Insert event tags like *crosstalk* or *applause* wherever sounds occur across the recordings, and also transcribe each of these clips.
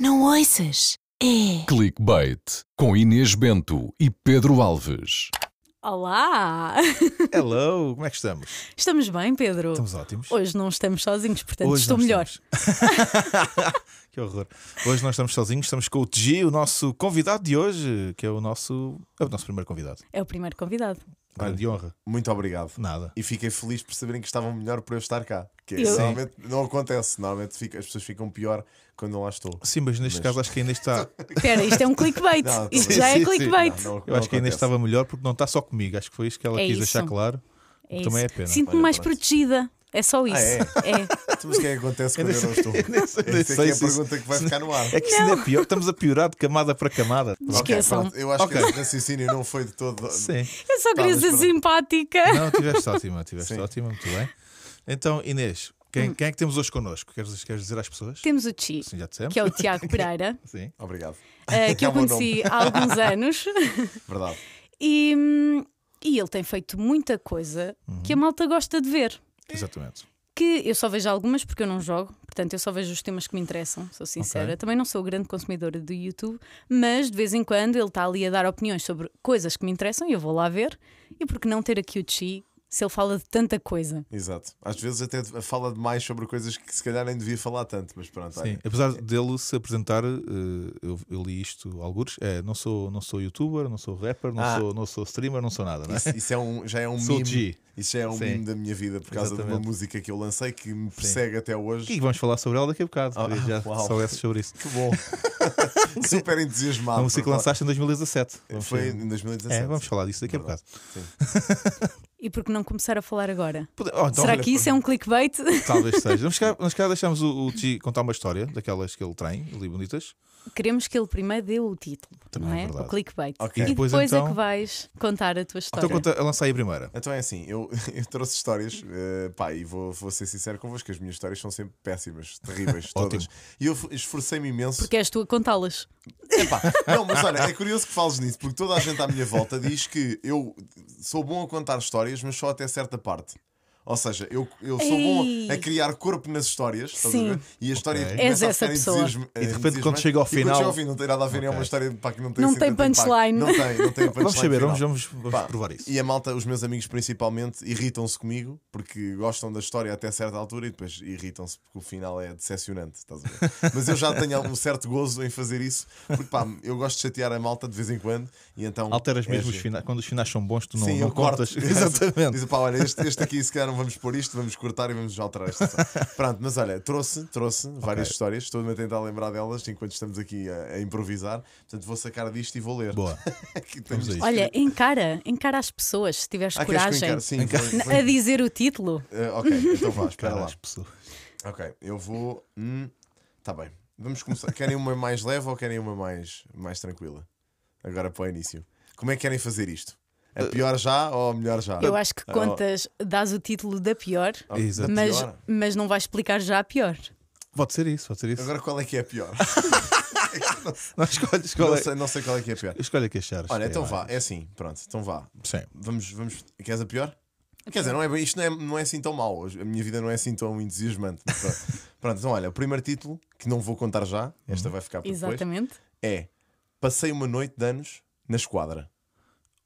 Não ouças? É. Clickbait com Inês Bento e Pedro Alves. Olá! Hello, *laughs* como é que estamos? Estamos bem, Pedro? Estamos ótimos. Hoje não estamos sozinhos, portanto Hoje estou não melhor. *laughs* que horror. Hoje não estamos sozinhos, estamos com o TG, o nosso convidado de hoje, que é o nosso, é o nosso primeiro convidado. É o primeiro convidado. Grande honra. Muito obrigado. Nada. E fiquei feliz por saberem que estavam melhor por eu estar cá. Que Eu- normalmente não acontece. Normalmente fica- as pessoas ficam pior quando eu lá estou. Sim, mas neste Mas- caso acho que ainda está. *laughs* Espera, isto é um clickbait. Não, isto sim, já sim, é sim. clickbait. Não, não- Eu não acho que ainda estava melhor porque não está só comigo. Acho que foi isso que ela É quis isso. deixar claro. É Também isso. é pena. Sinto-me mais protegida. É só isso. Ah, é? é. Então, Mas o que é que acontece quando eu não estou? Essa é é a pergunta que vai ficar no ar. É que isso ainda é pior. Estamos a piorar de camada para camada. Esqueçam. pronto. Eu acho Ok. que esse raciocínio não foi de todo. Sim. Eu só queria ser simpática. Não, tiveste ótima, tiveste Sim. ótima, muito bem. Então, Inês, Hum. quem, quem é que temos hoje connosco? Queres, queres dizer às pessoas? Temos o Chi, Sim, que é o Tiago *laughs* Pereira, Sim. Obrigado. eh, que *laughs* É eu o conheci há alguns *laughs* anos. Verdade. E, hum, e ele tem feito muita coisa que a malta gosta de ver. Exatamente. que eu só vejo algumas porque eu não jogo, portanto eu só vejo os temas que me interessam, sou sincera. Ok. Também não sou grande consumidora do YouTube, mas de vez em quando ele está ali a dar opiniões sobre coisas que me interessam e eu vou lá ver. E por que não ter aqui o Chi se ele fala de tanta coisa? Exato. Às vezes até fala demais sobre coisas que se calhar nem devia falar tanto, mas pronto. Sim, apesar dele se apresentar, eh, eu, eu li isto alguns, é, não sou, não sou youtuber, não sou rapper, não, Ah. sou, não sou streamer, não sou nada, não é? Isso, isso é um, já é um Sou meme. G. Isso já é um Sim. meme da minha vida por causa de Exatamente. uma música que eu lancei que me persegue até hoje. E vamos falar sobre ela daqui a bocado, Ah, já *laughs* uau. soubesse sobre isso. *laughs* Que bom. *laughs* Super entusiasmado. A música que lançaste em 2017. Vamos Foi em 2017. É, vamos falar disso daqui a bocado. Sim. E por que não começar a falar agora? Pode- oh, então, Será olha, que isso é um clickbait? Talvez seja. Vamos cá, vamos cá deixamos o, o Ti contar uma história daquelas que ele tem, ali bonitas. Queremos que ele primeiro dê o título, Também não é é? o clickbait. Ok. E Depois, depois, é então- que vais contar a tua história. Então conta, lança aí a primeira. Então é assim, eu, *laughs* eu trouxe histórias, eh, pá, e vou, vou ser sincero convosco, as minhas histórias são sempre péssimas, terríveis, *laughs* todas. Ótimo. E eu esforcei-me imenso. Porque és tu a contá-las. Epá, não, mas olha, é curioso que fales nisso, porque toda a gente à minha volta diz que eu sou bom a contar histórias, mas só até certa parte. Ou seja, eu, eu sou bom Ei. a criar corpo nas histórias, estás a Sim. ver? E a história Ok. começa És a pessoa. E de repente, quando chega ao final- chega ao fim, não tem nada a ver, é uma história pá, que não tem Não assim tem punchline. Não tem, não tem *laughs* punchline. Vamos saber, final. vamos, vamos, Pá, provar isso. E a malta, os meus amigos principalmente, irritam-se comigo porque gostam da história até certa altura e depois irritam-se porque o final é decepcionante. Estás a ver? *laughs* Mas eu já tenho um certo gozo em fazer isso porque pá, eu gosto de chatear a malta de vez em quando e então. Alteras é mesmo os finais. Quando os finais são bons, tu não, Sim, não eu corto. contas. *laughs* Exatamente. Diz, pá, olha, este, este aqui se calhar não vamos pôr isto, vamos cortar e vamos alterar esta. história. *laughs* Pronto, mas olha, trouxe, trouxe várias histórias, estou-me a tentar lembrar delas enquanto estamos aqui a, a improvisar. Portanto, vou sacar disto e vou ler. Boa. *laughs* Olha, encara, encara as pessoas, se tiveres Ah, coragem. Sim, vou- vou- A dizer o título. Eh, ok, então vá, espera lá. as pessoas. Ok, eu vou. Hum, tá bem. Vamos começar. Querem uma mais leve ou querem uma mais, mais tranquila? Agora para o início. Como é que querem fazer isto? A pior já ou a melhor já? Eu acho que Ah, contas, dás o título da pior, oh, Exato. da mas, pior? mas não vais explicar já a pior. Pode ser isso, pode ser isso. Agora qual é que é a pior? *laughs* Não, escolhe, escolhe, não, sei, não sei qual é que é a pior. escolhe a que achares. Olha, então é vá, mais. é assim, pronto, então vá. Sim. Vamos, vamos. Queres a pior? Quer dizer, não é, isto não é, não é assim tão mau. A minha vida não é assim tão entusiasmante. Pronto, *laughs* Pronto, então olha, o primeiro título, que não vou contar já, esta vai ficar para depois, Exatamente. é Passei uma noite de anos na esquadra.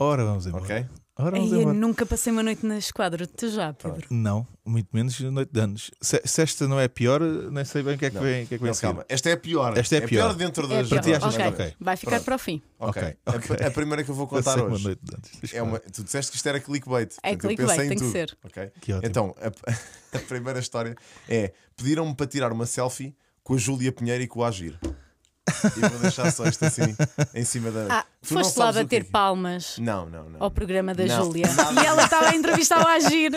Ora, vamos embora. Ok? Ora, Ei, vamos eu embora. nunca passei uma noite na esquadra, tu já, Pedro. Não, muito menos noite de anos. Se, se esta não é pior, nem sei bem o que é que Não. vem, que é que vem Não, calma, esta é a pior. Esta é a pior. dentro É das. pior. ti achas ok, que ok? vai ficar Pronto. para o fim. Ok. Ok, A-. A, primeira que eu vou contar Passei uma hoje. noite de antes. É uma, tu disseste que isto era clickbait. É Portanto, clickbait, tem que ser. ok? Que ótimo. Então, a, *laughs* a primeira história é: pediram-me para tirar uma selfie com a Júlia Pinheiro e com o Agir. E vou deixar só isto assim em cima da. Ah, Tu foste lá bater palmas Não, não, não. ao programa da Não, Júlia. E ela estava a entrevistar o Agir.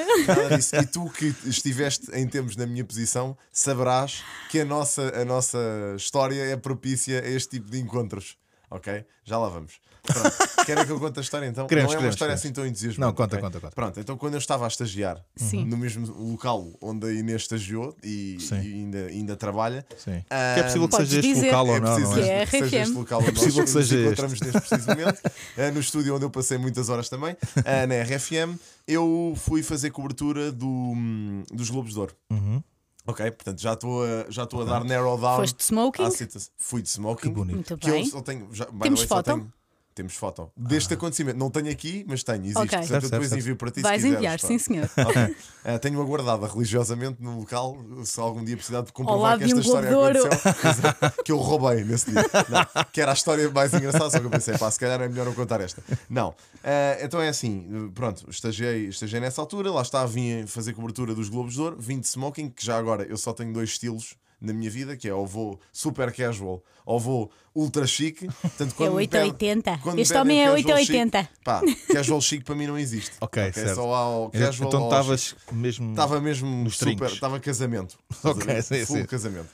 E tu que estiveste em tempos na minha posição, saberás que a nossa, a nossa história é propícia a este tipo de encontros. Ok? Já lá vamos. Pronto. Querem que eu conte a história então? Queremos, não é uma queremos, história queremos. assim tão entusiasmante. Não, conta, ok? conta, conta. Pronto, então quando eu estava a estagiar Sim. no mesmo local onde a Inês estagiou e, e ainda, ainda trabalha, Sim. Ah, que é possível que seja este local ou é não, preciso não é? Que é que seja este local onde possível nós que seja nos este. encontramos neste precisamente, ah, no estúdio onde eu passei muitas horas também, ah, na RFM, eu fui fazer cobertura do, dos Globos de Ouro. Uhum. Ok, portanto já estou a, já estou a dar narrow down. Foste de smoking? Fui de smoking. Que bonito. Muito Que eu bem. só tenho. Já, Temos way, só foto? tenho- temos foto. Deste acontecimento. Não tenho aqui, mas tenho. Existe. Ok. Portanto, Certo, eu depois certo, envio para ti Vais quiseres, enviar, pá. sim senhor. Ok. *laughs* Eh, tenho-a guardada religiosamente no local, se algum dia precisar de comprovar que esta um história Globo de Ouro. aconteceu, que eu roubei nesse dia. Não, que era a história mais engraçada, só que eu pensei, pá, se calhar é melhor não contar esta. Não. Eh, então é assim, pronto, estagiei, estagiei nessa altura, lá está, vim fazer cobertura dos Globos de Ouro, vim de smoking, que já agora eu só tenho dois estilos na minha vida, que é ou vou super casual ou vou ultra chique. Portanto, *laughs* É quando pedem- 880. quando me Este pedem homem é casual 880. chic, Pá, casual chic para mim não existe. *laughs* Ok, certo. Só há o casual então estavas mesmo. Estava mesmo Nos super. Estava casamento. Ok, sim, Full sim. casamento.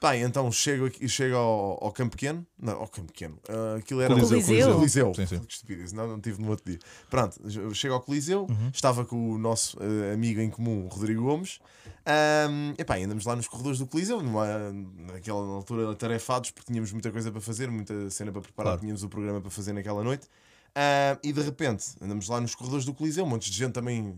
Bem, então chego, aqui, chego ao, ao Campo Pequeno. Não, ao Campo Pequeno. Ah, aquilo era Coliseu, o Coliseu. Coliseu. Sim, sim. Estupidez. Não, não tive no outro dia. Pronto, chego ao Coliseu. Uhum. Estava com o nosso ah, amigo em comum, Rodrigo Gomes. Ahm, epá, e andamos lá nos corredores do Coliseu, numa, naquela altura atarefados, porque tínhamos muita coisa para fazer, muita cena para preparar, Claro. tínhamos o programa para fazer naquela noite. Ah, e de repente andamos lá nos corredores do Coliseu, um monte de gente também.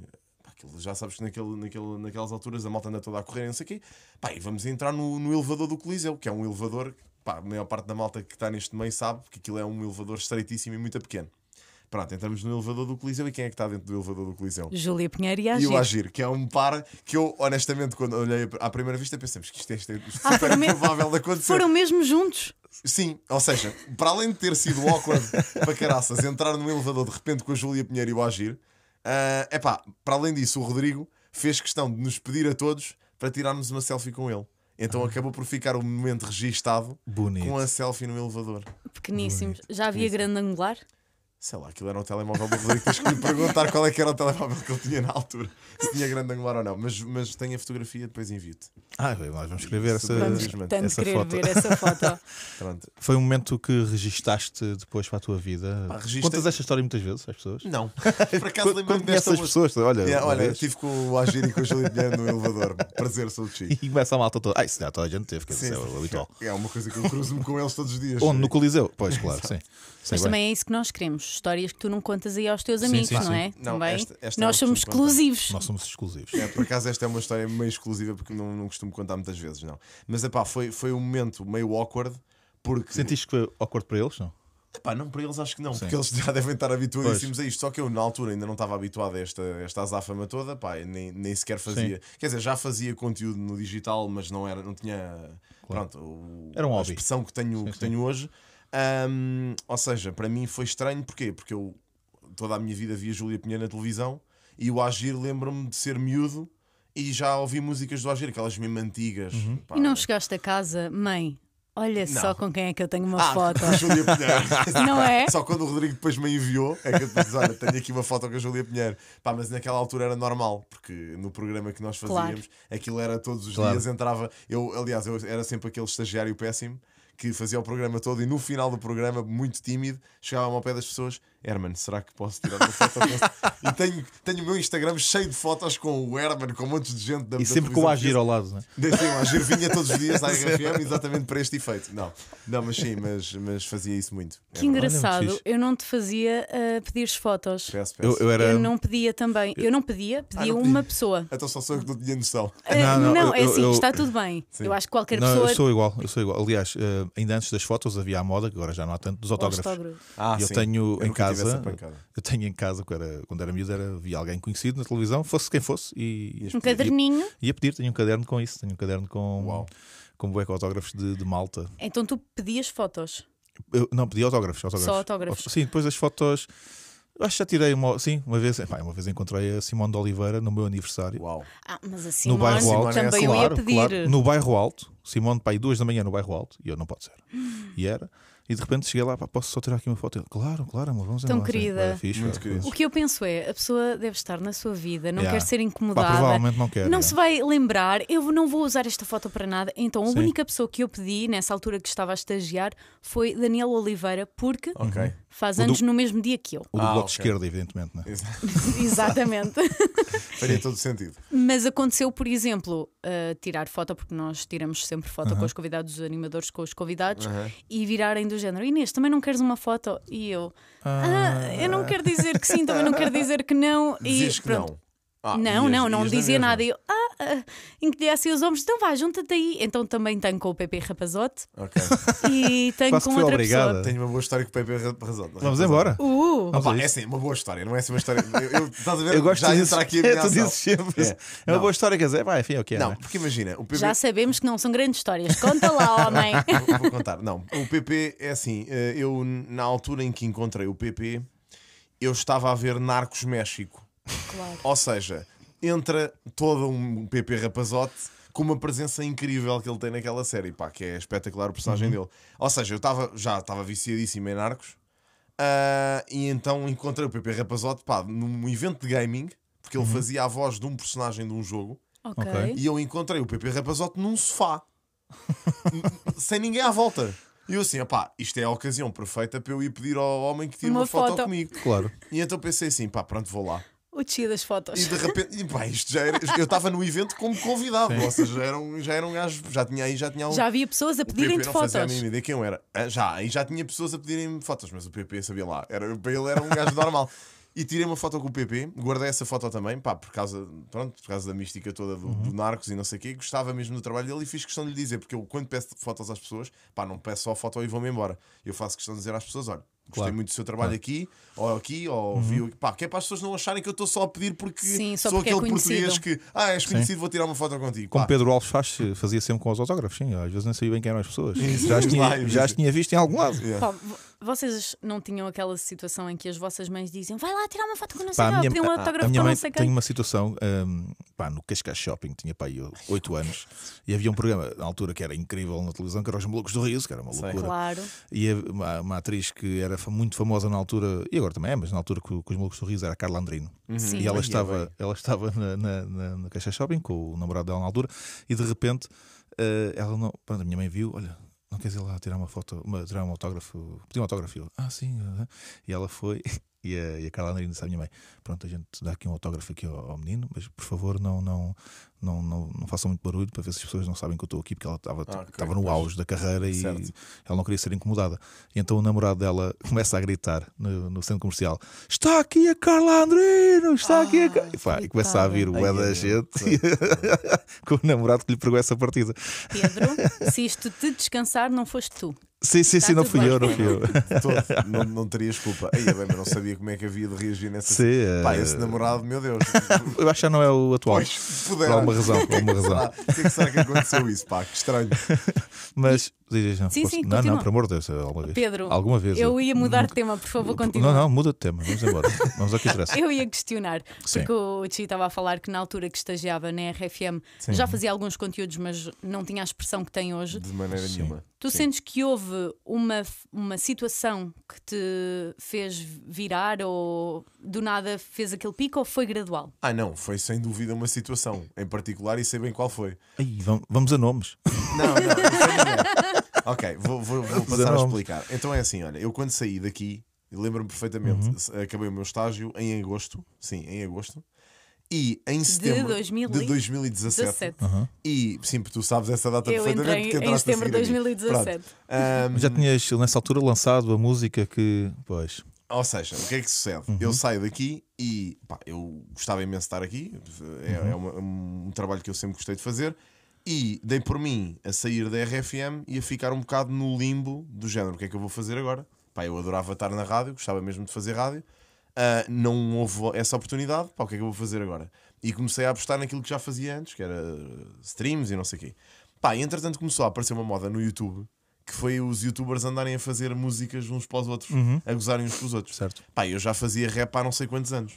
Aquilo já sabes que naquele, naquele, naquelas alturas a malta anda toda a correr, não sei o quê. Pá, e vamos entrar no, no elevador do Coliseu, que é um elevador. Pá, a maior parte da malta que está neste meio sabe que aquilo é um elevador estreitíssimo e muito pequeno. Pronto, entramos no elevador do Coliseu e quem é que está dentro do elevador do Coliseu? Júlia Pinheiro e E o Agir. Agir, que é um par que eu, honestamente, quando olhei à primeira vista, pensamos que isto é, isto é Ah, super improvável de acontecer. Foram mesmo juntos. Sim, ou seja, para além de ter sido awkward *laughs* para caraças entrar no elevador de repente com a Júlia Pinheiro e o Agir, é epá, para além disso, o Rodrigo fez questão de nos pedir a todos para tirarmos uma selfie com ele. Então acabou por ficar o momento registado Bonito. com a selfie no elevador. Pequeníssimos. Já havia grande angular? Sei lá, aquilo era um telemóvel do Rodrigo. Tens que lhe perguntar qual é que era o telemóvel que ele tinha na altura. Se tinha grande angular ou não. Mas, mas tem a fotografia, depois envio-te. Ah, bem, nós vamos escrever essa. Vamos essa querer foto. ver essa foto. *laughs* Pronto. Foi um momento que registaste depois para a tua vida. Pá, Contas esta história muitas vezes às pessoas? Não. *laughs* Por acaso lembro-me desta as outra- pessoas, olha, Yeah, olha, vez, estive com o Agir e com Júlia Pinheiro no elevador. Prazer, sou o Chi. e começa a malta toda. Ah, isso já toda a gente teve, que é o habitual. É uma coisa que eu cruzo-me com eles todos os dias. Onde? No Coliseu? Pois, claro, *laughs* sim. Sei Mas bem. também é isso que nós queremos. Histórias que tu não contas aí aos teus Sim, amigos, sim, não sim. é? Não, também. esta- esta nós não somos costumo contar. exclusivos. Nós somos exclusivos. É, por acaso esta é uma história meio exclusiva porque não, não costumo contar muitas vezes, não. Mas epá, foi, foi um momento meio awkward porque. Sentiste que foi awkward para eles? Não? Epá, não, para eles acho que não, Sim. porque eles já devem estar habituadíssimos a isto. Só que eu na altura ainda não estava habituado a esta, esta azáfama toda, pá, e nem, nem sequer fazia. Quer dizer, já fazia conteúdo no digital, mas não, era, não tinha. Pronto, o- Era um a hobby. expressão que tenho, que sim. tenho hoje. Ahm, ou seja, para mim foi estranho, porquê? Porque eu toda a minha vida via Júlia Pinheiro na televisão e o Agir lembro-me de ser miúdo e já ouvi músicas do Agir, aquelas mesmo antigas. Uhum. pá. E não chegaste a casa, mãe, olha Não. só com quem é que eu tenho uma Ah, foto. *laughs* Júlia Pinheiro. *laughs* Não é? Só quando o Rodrigo depois me enviou é que eu disse: Olha, tenho aqui uma foto com a Júlia Pinheiro. Pá, mas naquela altura era normal, porque no programa que nós fazíamos, aquilo era todos os Claro. dias, entrava. Eu, aliás, eu era sempre aquele estagiário péssimo que fazia o programa todo e no final do programa, muito tímido, chegava ao pé das pessoas: Herman, será que posso tirar uma foto com *laughs* esse?" E tenho, tenho o meu Instagram cheio de fotos com o Herman, com montes de gente da E da sempre com o agir ao lado, não é? Desde o Agir vinha todos os dias à *laughs* RFM exatamente para este efeito. Não, não mas sim, mas, mas fazia isso muito. É Que verdade. engraçado, eu não te fazia uh, pedir fotos. Peço, Eu, peço. eu era. Eu não pedia também. Eu não pedia, pedia não uma pessoa. Então só sou eu que não tinha noção. Uh, Não, não, não, é eu- assim, eu- está tudo bem. Sim. Eu acho que qualquer Não, pessoa. eu sou igual, eu sou igual. Aliás, eh, ainda antes das fotos havia a moda, que agora já não há tanto, dos autógrafos. Autógrafo. Ah, E eu sim. tenho Eu em tive casa, eu tenho em casa, quando era, quando era miúdo, era, via alguém conhecido na televisão, fosse quem fosse, e Um caderninho. ia pedir. Tenho um caderno com isso, tenho um caderno com, Uau. com bué com autógrafos de, de malta. Então tu pedias fotos. Eu, não, pedi autógrafos, autógrafos. Só autógrafos. Sim, depois as fotos. Acho que já tirei uma. Sim, uma vez, uma vez encontrei a Simone de Oliveira no meu aniversário. Uau. Ah, mas assim No bairro Simone alto, é também eu ia claro, pedir. claro. no bairro alto, Simone, pá, aí duas da manhã no bairro alto, e eu não pode ser. E era, e de repente cheguei lá, pá, posso só tirar aqui uma foto? Ele, claro, claro, amor, vamos Tão embora. Sim, querida. era fixe, Muito querido. fixe. O que eu penso é, a pessoa deve estar na sua vida, não Yeah. quer ser Pá, incomodada. provavelmente não quer. Não é. se vai lembrar, eu não vou usar esta foto para nada. Então, a Sim. única pessoa que eu pedi nessa altura que estava a estagiar foi Daniel Oliveira, porque Ok. Faz O do- anos no mesmo dia que eu. O do Ah, bloco de esquerda, evidentemente. Né? *laughs* Exatamente. *laughs* Faria todo o sentido. Mas aconteceu, por exemplo, uh, tirar foto, porque nós tiramos sempre foto com os convidados, os animadores com os convidados, Aham. e virarem do género: Inês, também não queres uma foto? E eu, ah, eu não quero dizer que sim, também não quero dizer que não. E que pronto. não. Ah, não, ias- não, não na dizia nada. Eu, ah, *laughs* ah, encolhia assim os ombros, então vá, junta-te aí. Então também tenho com o PP Rapazote Ok. e tenho Quase com que foi outra obrigada. pessoa. Tenho uma boa história com o Pepe Razão. Vamos embora. Uh, Vamos Opa, é assim, uma boa história, não é assim uma história. Eu, eu- estás a ver? Eu gosto já de dizer entra aqui a é, minha tu ação. dizes sempre. É. É uma Não. boa história, quer dizer, vai, enfim, é o que é. Não, não é? porque imagina, o PP. já sabemos que não são grandes histórias. Conta lá, *laughs* homem. vou, vou contar. Não, o PP é assim. eh, Eu, na altura em que encontrei o PP, eu estava a ver Narcos México. Claro. Ou seja, entra todo um PP rapazote com uma presença incrível que ele tem naquela série, pá, que é espetacular o personagem dele. Ou seja, eu estava já estava viciadíssimo em Narcos ah, e então encontrei o PP rapazote, pá, num evento de gaming, porque ele fazia a voz de um personagem de um jogo. Ok. Ok. E eu encontrei o PP Rapazote num sofá, *laughs* sem ninguém à volta. E eu assim, opá, isto é a ocasião perfeita para eu ir pedir ao homem que tire uma, Uma foto, foto. comigo. Claro. E então pensei assim, pá, pronto, vou lá. O tio das fotos. E de repente, e, pá, isto já era, eu estava no evento como convidado, ou seja, já era um, já era um gajo, já tinha aí, já tinha um. Já havia pessoas a pedirem-te não fotos. fazia a mínima ideia quem eu era. Ah, Já, aí já tinha pessoas a pedirem fotos, mas o PP sabia lá. Era, para ele era um gajo normal. *laughs* E tirei uma foto com o PP, guardei essa foto também, pá, por causa, pronto, por causa da mística toda do, do Narcos e não sei o quê. Gostava mesmo do trabalho dele e fiz questão de lhe dizer, porque eu quando peço fotos às pessoas, pá, não peço só a foto e vou-me embora. Eu faço questão de dizer às pessoas: olha, gostei Claro. muito do seu trabalho aqui, ou aqui, ou viu, pá, que é para as pessoas não acharem que eu estou só a pedir porque Sim, só sou porque é aquele conhecido. português que, ah, és conhecido, vou tirar uma foto contigo. Como Pá, Pedro Alves faz, fazia sempre com os autógrafos, sim. Às vezes nem sabia bem quem eram as pessoas. Já as tinha, já as tinha visto em algum lado. yeah. Pá, vocês não tinham aquela situação em que as vossas mães diziam vai lá tirar uma foto com não sei quem, a ou minha, pedir um autógrafo minha com mãe não sei tem uma situação hum, pá, no Cascais Shopping, tinha pá, aí 8 anos, e havia um programa na altura que era incrível na televisão, que era Os Malucos do Riso, que era uma Sei. loucura. Claro. E uma, uma atriz que era muito famosa na altura, e agora também é, mas na altura que, que os Malucos do Riso era a Carla Andrino. Sim. E ela Ai, estava, ela estava na, na, na, na Caixa Shopping com o namorado dela na altura e de repente eh, ela não. Pronto, a minha mãe viu, olha, queres ir lá tirar uma foto, uma, tirar um autógrafo, pedir um autógrafo? Ah, sim. ah, ah." E ela foi e a, e a Carla Andrino disse à minha mãe: Pronto, a gente dá aqui um autógrafo aqui ao, ao menino, mas por favor não, não, não, não, não façam muito barulho para ver se as pessoas não sabem que eu estou aqui, porque ela estava Ah, ok, estava no pois. auge da carreira e Certo. ela não queria ser incomodada. E então o namorado dela *laughs* começa a gritar no, no centro comercial: Está aqui a Carla Andrino! Está aqui a. Ca-" E, pá, e começa a vir o é da gente *laughs* com o namorado que lhe pregou essa partida. Pedro, se isto te descansar, não foste tu. Sim, sim, Está sim, não fui eu, não fui eu. Não, não *laughs* terias culpa. Aí, bem, mas não sabia como é que havia de reagir nessa Sim, eh, Pá, esse namorado, meu Deus. *laughs* Eu acho que já não é o atual. Pois, Por alguma razão, por alguma razão. Por que é que será que aconteceu isso? Pá, que estranho. *laughs* Mas diz, não, Sim, posso- sim, não, continua. não, por amor de Deus, alguma vez. Pedro, alguma vez. eu ia mudar de tema, por favor, continua. Não, não, muda de tema, vamos embora. Vamos ao que interessa. *laughs* Eu ia questionar, Sim. porque o Chi estava a falar que na altura que estagiava na RFM já fazia alguns conteúdos, mas não tinha a expressão que tem hoje. De maneira Sim. nenhuma. Tu Sim. sentes que houve uma, uma situação que te fez virar ou do nada fez aquele pico ou foi gradual? Ah, não, foi sem dúvida uma situação em particular e sei bem qual foi. Ai, vam- vamos a nomes. Não, não, não. *laughs* Ok, vou, vou- vou passar a explicar. Então é assim: olha, eu quando saí daqui, lembro-me perfeitamente, Uhum. acabei o meu estágio em agosto, sim, em agosto, e em setembro 2000 de e 2017. 17. E sim, porque tu sabes essa data Eu perfeitamente porque em entraste a setembro de seguir a mim. 2017. Pronto. Ahm, Já tinhas nessa altura lançado a música que. Pois. Ou seja, o que é que sucede? Eu saio daqui e pá, eu gostava imenso de estar aqui, é, é uma- um trabalho que eu sempre gostei de fazer, e dei por mim a sair da RFM e a ficar um bocado no limbo do género: o que é que eu vou fazer agora? Pá, eu adorava estar na rádio, gostava mesmo de fazer rádio, ah, não houve essa oportunidade, pá, o que é que eu vou fazer agora? E comecei a apostar naquilo que já fazia antes, que era streams e não sei o quê. Pá, e entretanto começou a aparecer uma moda no YouTube. Que foi os youtubers andarem a fazer músicas uns para os outros, a gozarem uns com os outros. Certo. Pá, eu já fazia rap há não sei quantos anos.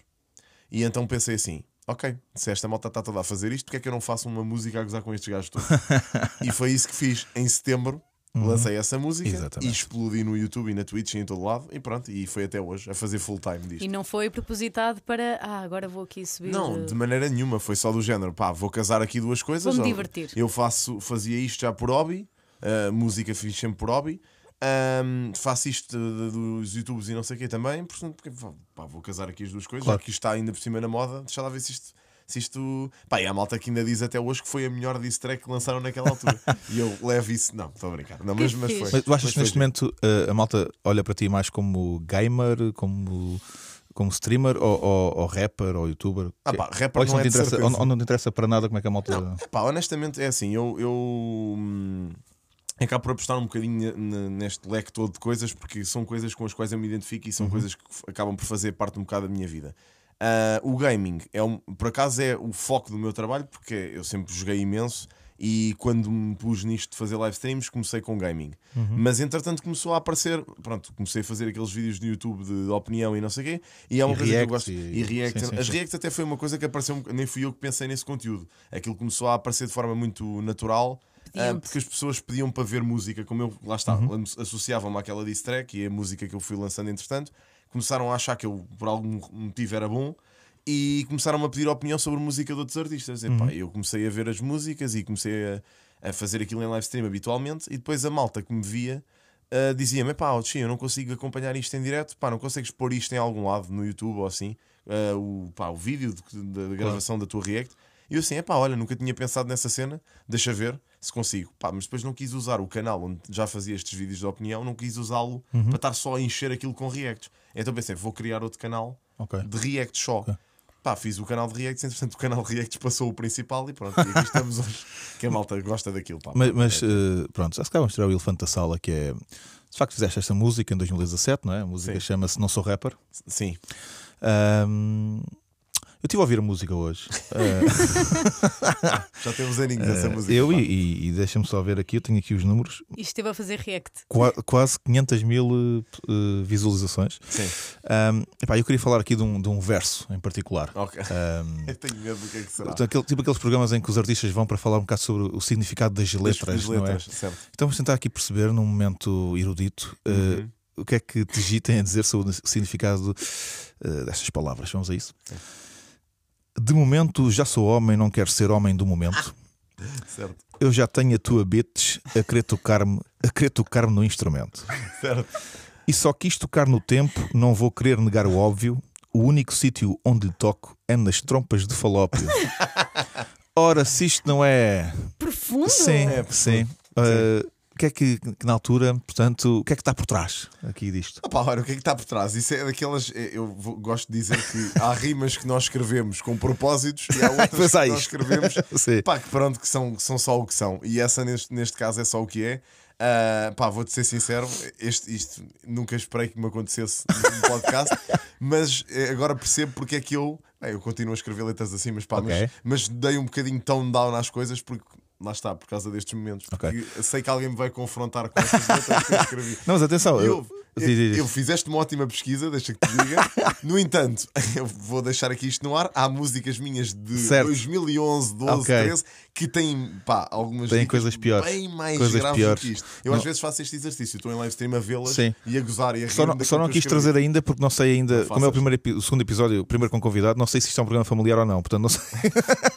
E então pensei assim: ok, se esta malta está toda a fazer isto, porque é que eu não faço uma música a gozar com estes gajos todos? *laughs* e foi isso que fiz. Em setembro lancei essa música Exatamente. e explodi no YouTube e na Twitch e em todo lado. E pronto, e foi até hoje a fazer full time disto. E não foi propositado para. Ah, agora vou aqui subir. Não, eh, de maneira nenhuma, foi só do género, pá, vou casar aqui duas coisas. Vou-me Ou- divertir. Eu faço, fazia isto já por hobby, a música fiz sempre por hobby. Ahm, faço isto de- de- dos YouTubes e não sei o que também, portanto, porque, pá, vou casar aqui as duas coisas, Claro. já que isto está ainda por cima na moda, deixa lá ver se isto. Se isto. Pá, e há malta que ainda diz até hoje que foi a melhor diss track que lançaram naquela altura. *laughs* e eu levo isso. Não, estou a brincar. Não, mas, Que mas foi. Mas tu achas mas que neste momento eh, a malta olha para ti mais como gamer, como como streamer ou, ou, ou rapper ou youtuber? Ah, pá, rapper ou isso não é te interessa, ou, ou não te interessa para nada como é que a malta. Pá, honestamente é assim, eu, eu hum, acabo por apostar um bocadinho ne- neste leque todo de coisas porque são coisas com as quais eu me identifico e Uhum. são coisas que acabam por fazer parte um bocado da minha vida. Ah, o gaming é um, por acaso é o foco do meu trabalho porque eu sempre joguei imenso e quando me pus nisto de fazer live streams comecei com gaming. Uhum. Mas entretanto começou a aparecer, pronto, comecei a fazer aqueles vídeos no YouTube de opinião e não sei o quê, e é uma E coisa que eu gosto. e- E, react, sim, sim, as sim. reacts até foi uma coisa que apareceu, nem fui eu que pensei nesse conteúdo. Aquilo começou a aparecer de forma muito natural. Ah, porque as pessoas pediam para ver música, como eu lá está, Uhum. associavam-me àquela diss track e a música que eu fui lançando entretanto, começaram a achar que eu por algum motivo era bom e começaram a pedir opinião sobre música de outros artistas. Uhum. Epá, eu comecei a ver as músicas e comecei a, a fazer aquilo em live stream habitualmente e depois a malta que me via uh, dizia-me: pá, Oxi, eu não consigo acompanhar isto em direto, pá, não consegues pôr isto em algum lado no YouTube ou assim, uh, o, pá, o vídeo de- da da gravação da tua react. E eu assim, é pá, olha, nunca tinha pensado nessa cena, deixa ver se consigo. Pá, mas depois não quis usar o canal onde já fazia estes vídeos de opinião, não quis usá-lo para estar só a encher aquilo com reacts. Então pensei, vou criar outro canal Ok. de reacts só. Pá, fiz o canal de reacts, entretanto o canal de reacts passou o principal e pronto, e aqui estamos hoje. *laughs* Que a malta gosta daquilo, pá. Mas, mas, eh, pronto, já se calhar vamos tirar o elefante da sala, que é. De facto, fizeste esta música em 2017, não é? A música chama-se Não Sou Rapper. Sim. Ahm, eu estive a ouvir a música hoje. Ah, *laughs* Já temos aninhos essa música. eu pá. e, e, e deixa-me só ver aqui, eu tenho aqui os números. E esteve a fazer react. Qua- quase 500 mil eh, eh, visualizações. Sim. Ahm, epá, eu queria falar aqui de um, de um verso em particular. Ok. Ahm, *laughs* Eu tenho medo do que é que será. aquele, tipo aqueles programas em que os artistas vão para falar um bocado sobre o significado das letras, Das não é? letras, certo. Então vamos tentar aqui perceber, num momento erudito, eh, Uhum. o que é que Tigi tem a dizer sobre o significado eh, destas palavras. Vamos a isso? De momento já sou homem, não quero ser homem do momento. Certo. Eu já tenho a tua bitch a querer tocar-me a querer tocar-me no instrumento. *laughs* Certo. E só quis tocar no tempo, não vou querer negar o óbvio. O único sítio onde toco é nas trompas de falópio. *laughs* Ora, se isto não é. Profundo! Sim, É, sim. Uh, o que é que, que na altura, portanto, o que é que está por trás aqui disto? Opa, olha, o que é que está por trás? Isso é daquelas. é, Eu gosto de dizer que há *laughs* rimas que nós escrevemos com propósitos e há *laughs* outras Pois que nós escrevemos *laughs* pá, que pronto, que são, são só o que são. E essa neste, neste caso é só o que é. Ah, pá, vou-te ser sincero, este, isto nunca esperei que me acontecesse no podcast, mas eh, agora percebo porque é que eu. bem, eu continuo a escrever letras assim, mas pá, Ok. mas, mas dei um bocadinho tone down às coisas porque. Lá está, por causa destes momentos. Porque Ok. sei que alguém me vai confrontar com estas letras que eu escrevi. *laughs* Não, mas atenção, eu, houve. Diz, diz. Eu fizeste uma ótima pesquisa, deixa que te diga. *laughs* No entanto, *laughs* eu vou deixar aqui isto no ar. Há músicas minhas de Certo. 2011, 12, Ok. 13 que têm pá, algumas Têm coisas piores. bem mais Coisas graves piores. do que isto. Eu Não. às vezes faço este exercício, estou em live stream a vê-las e a gozar e a rir. Só não, só não quis trazer ainda porque não sei ainda, Não como é o, primeiro, o segundo episódio, o primeiro com convidado, não sei se isto é um programa familiar ou não, portanto não sei.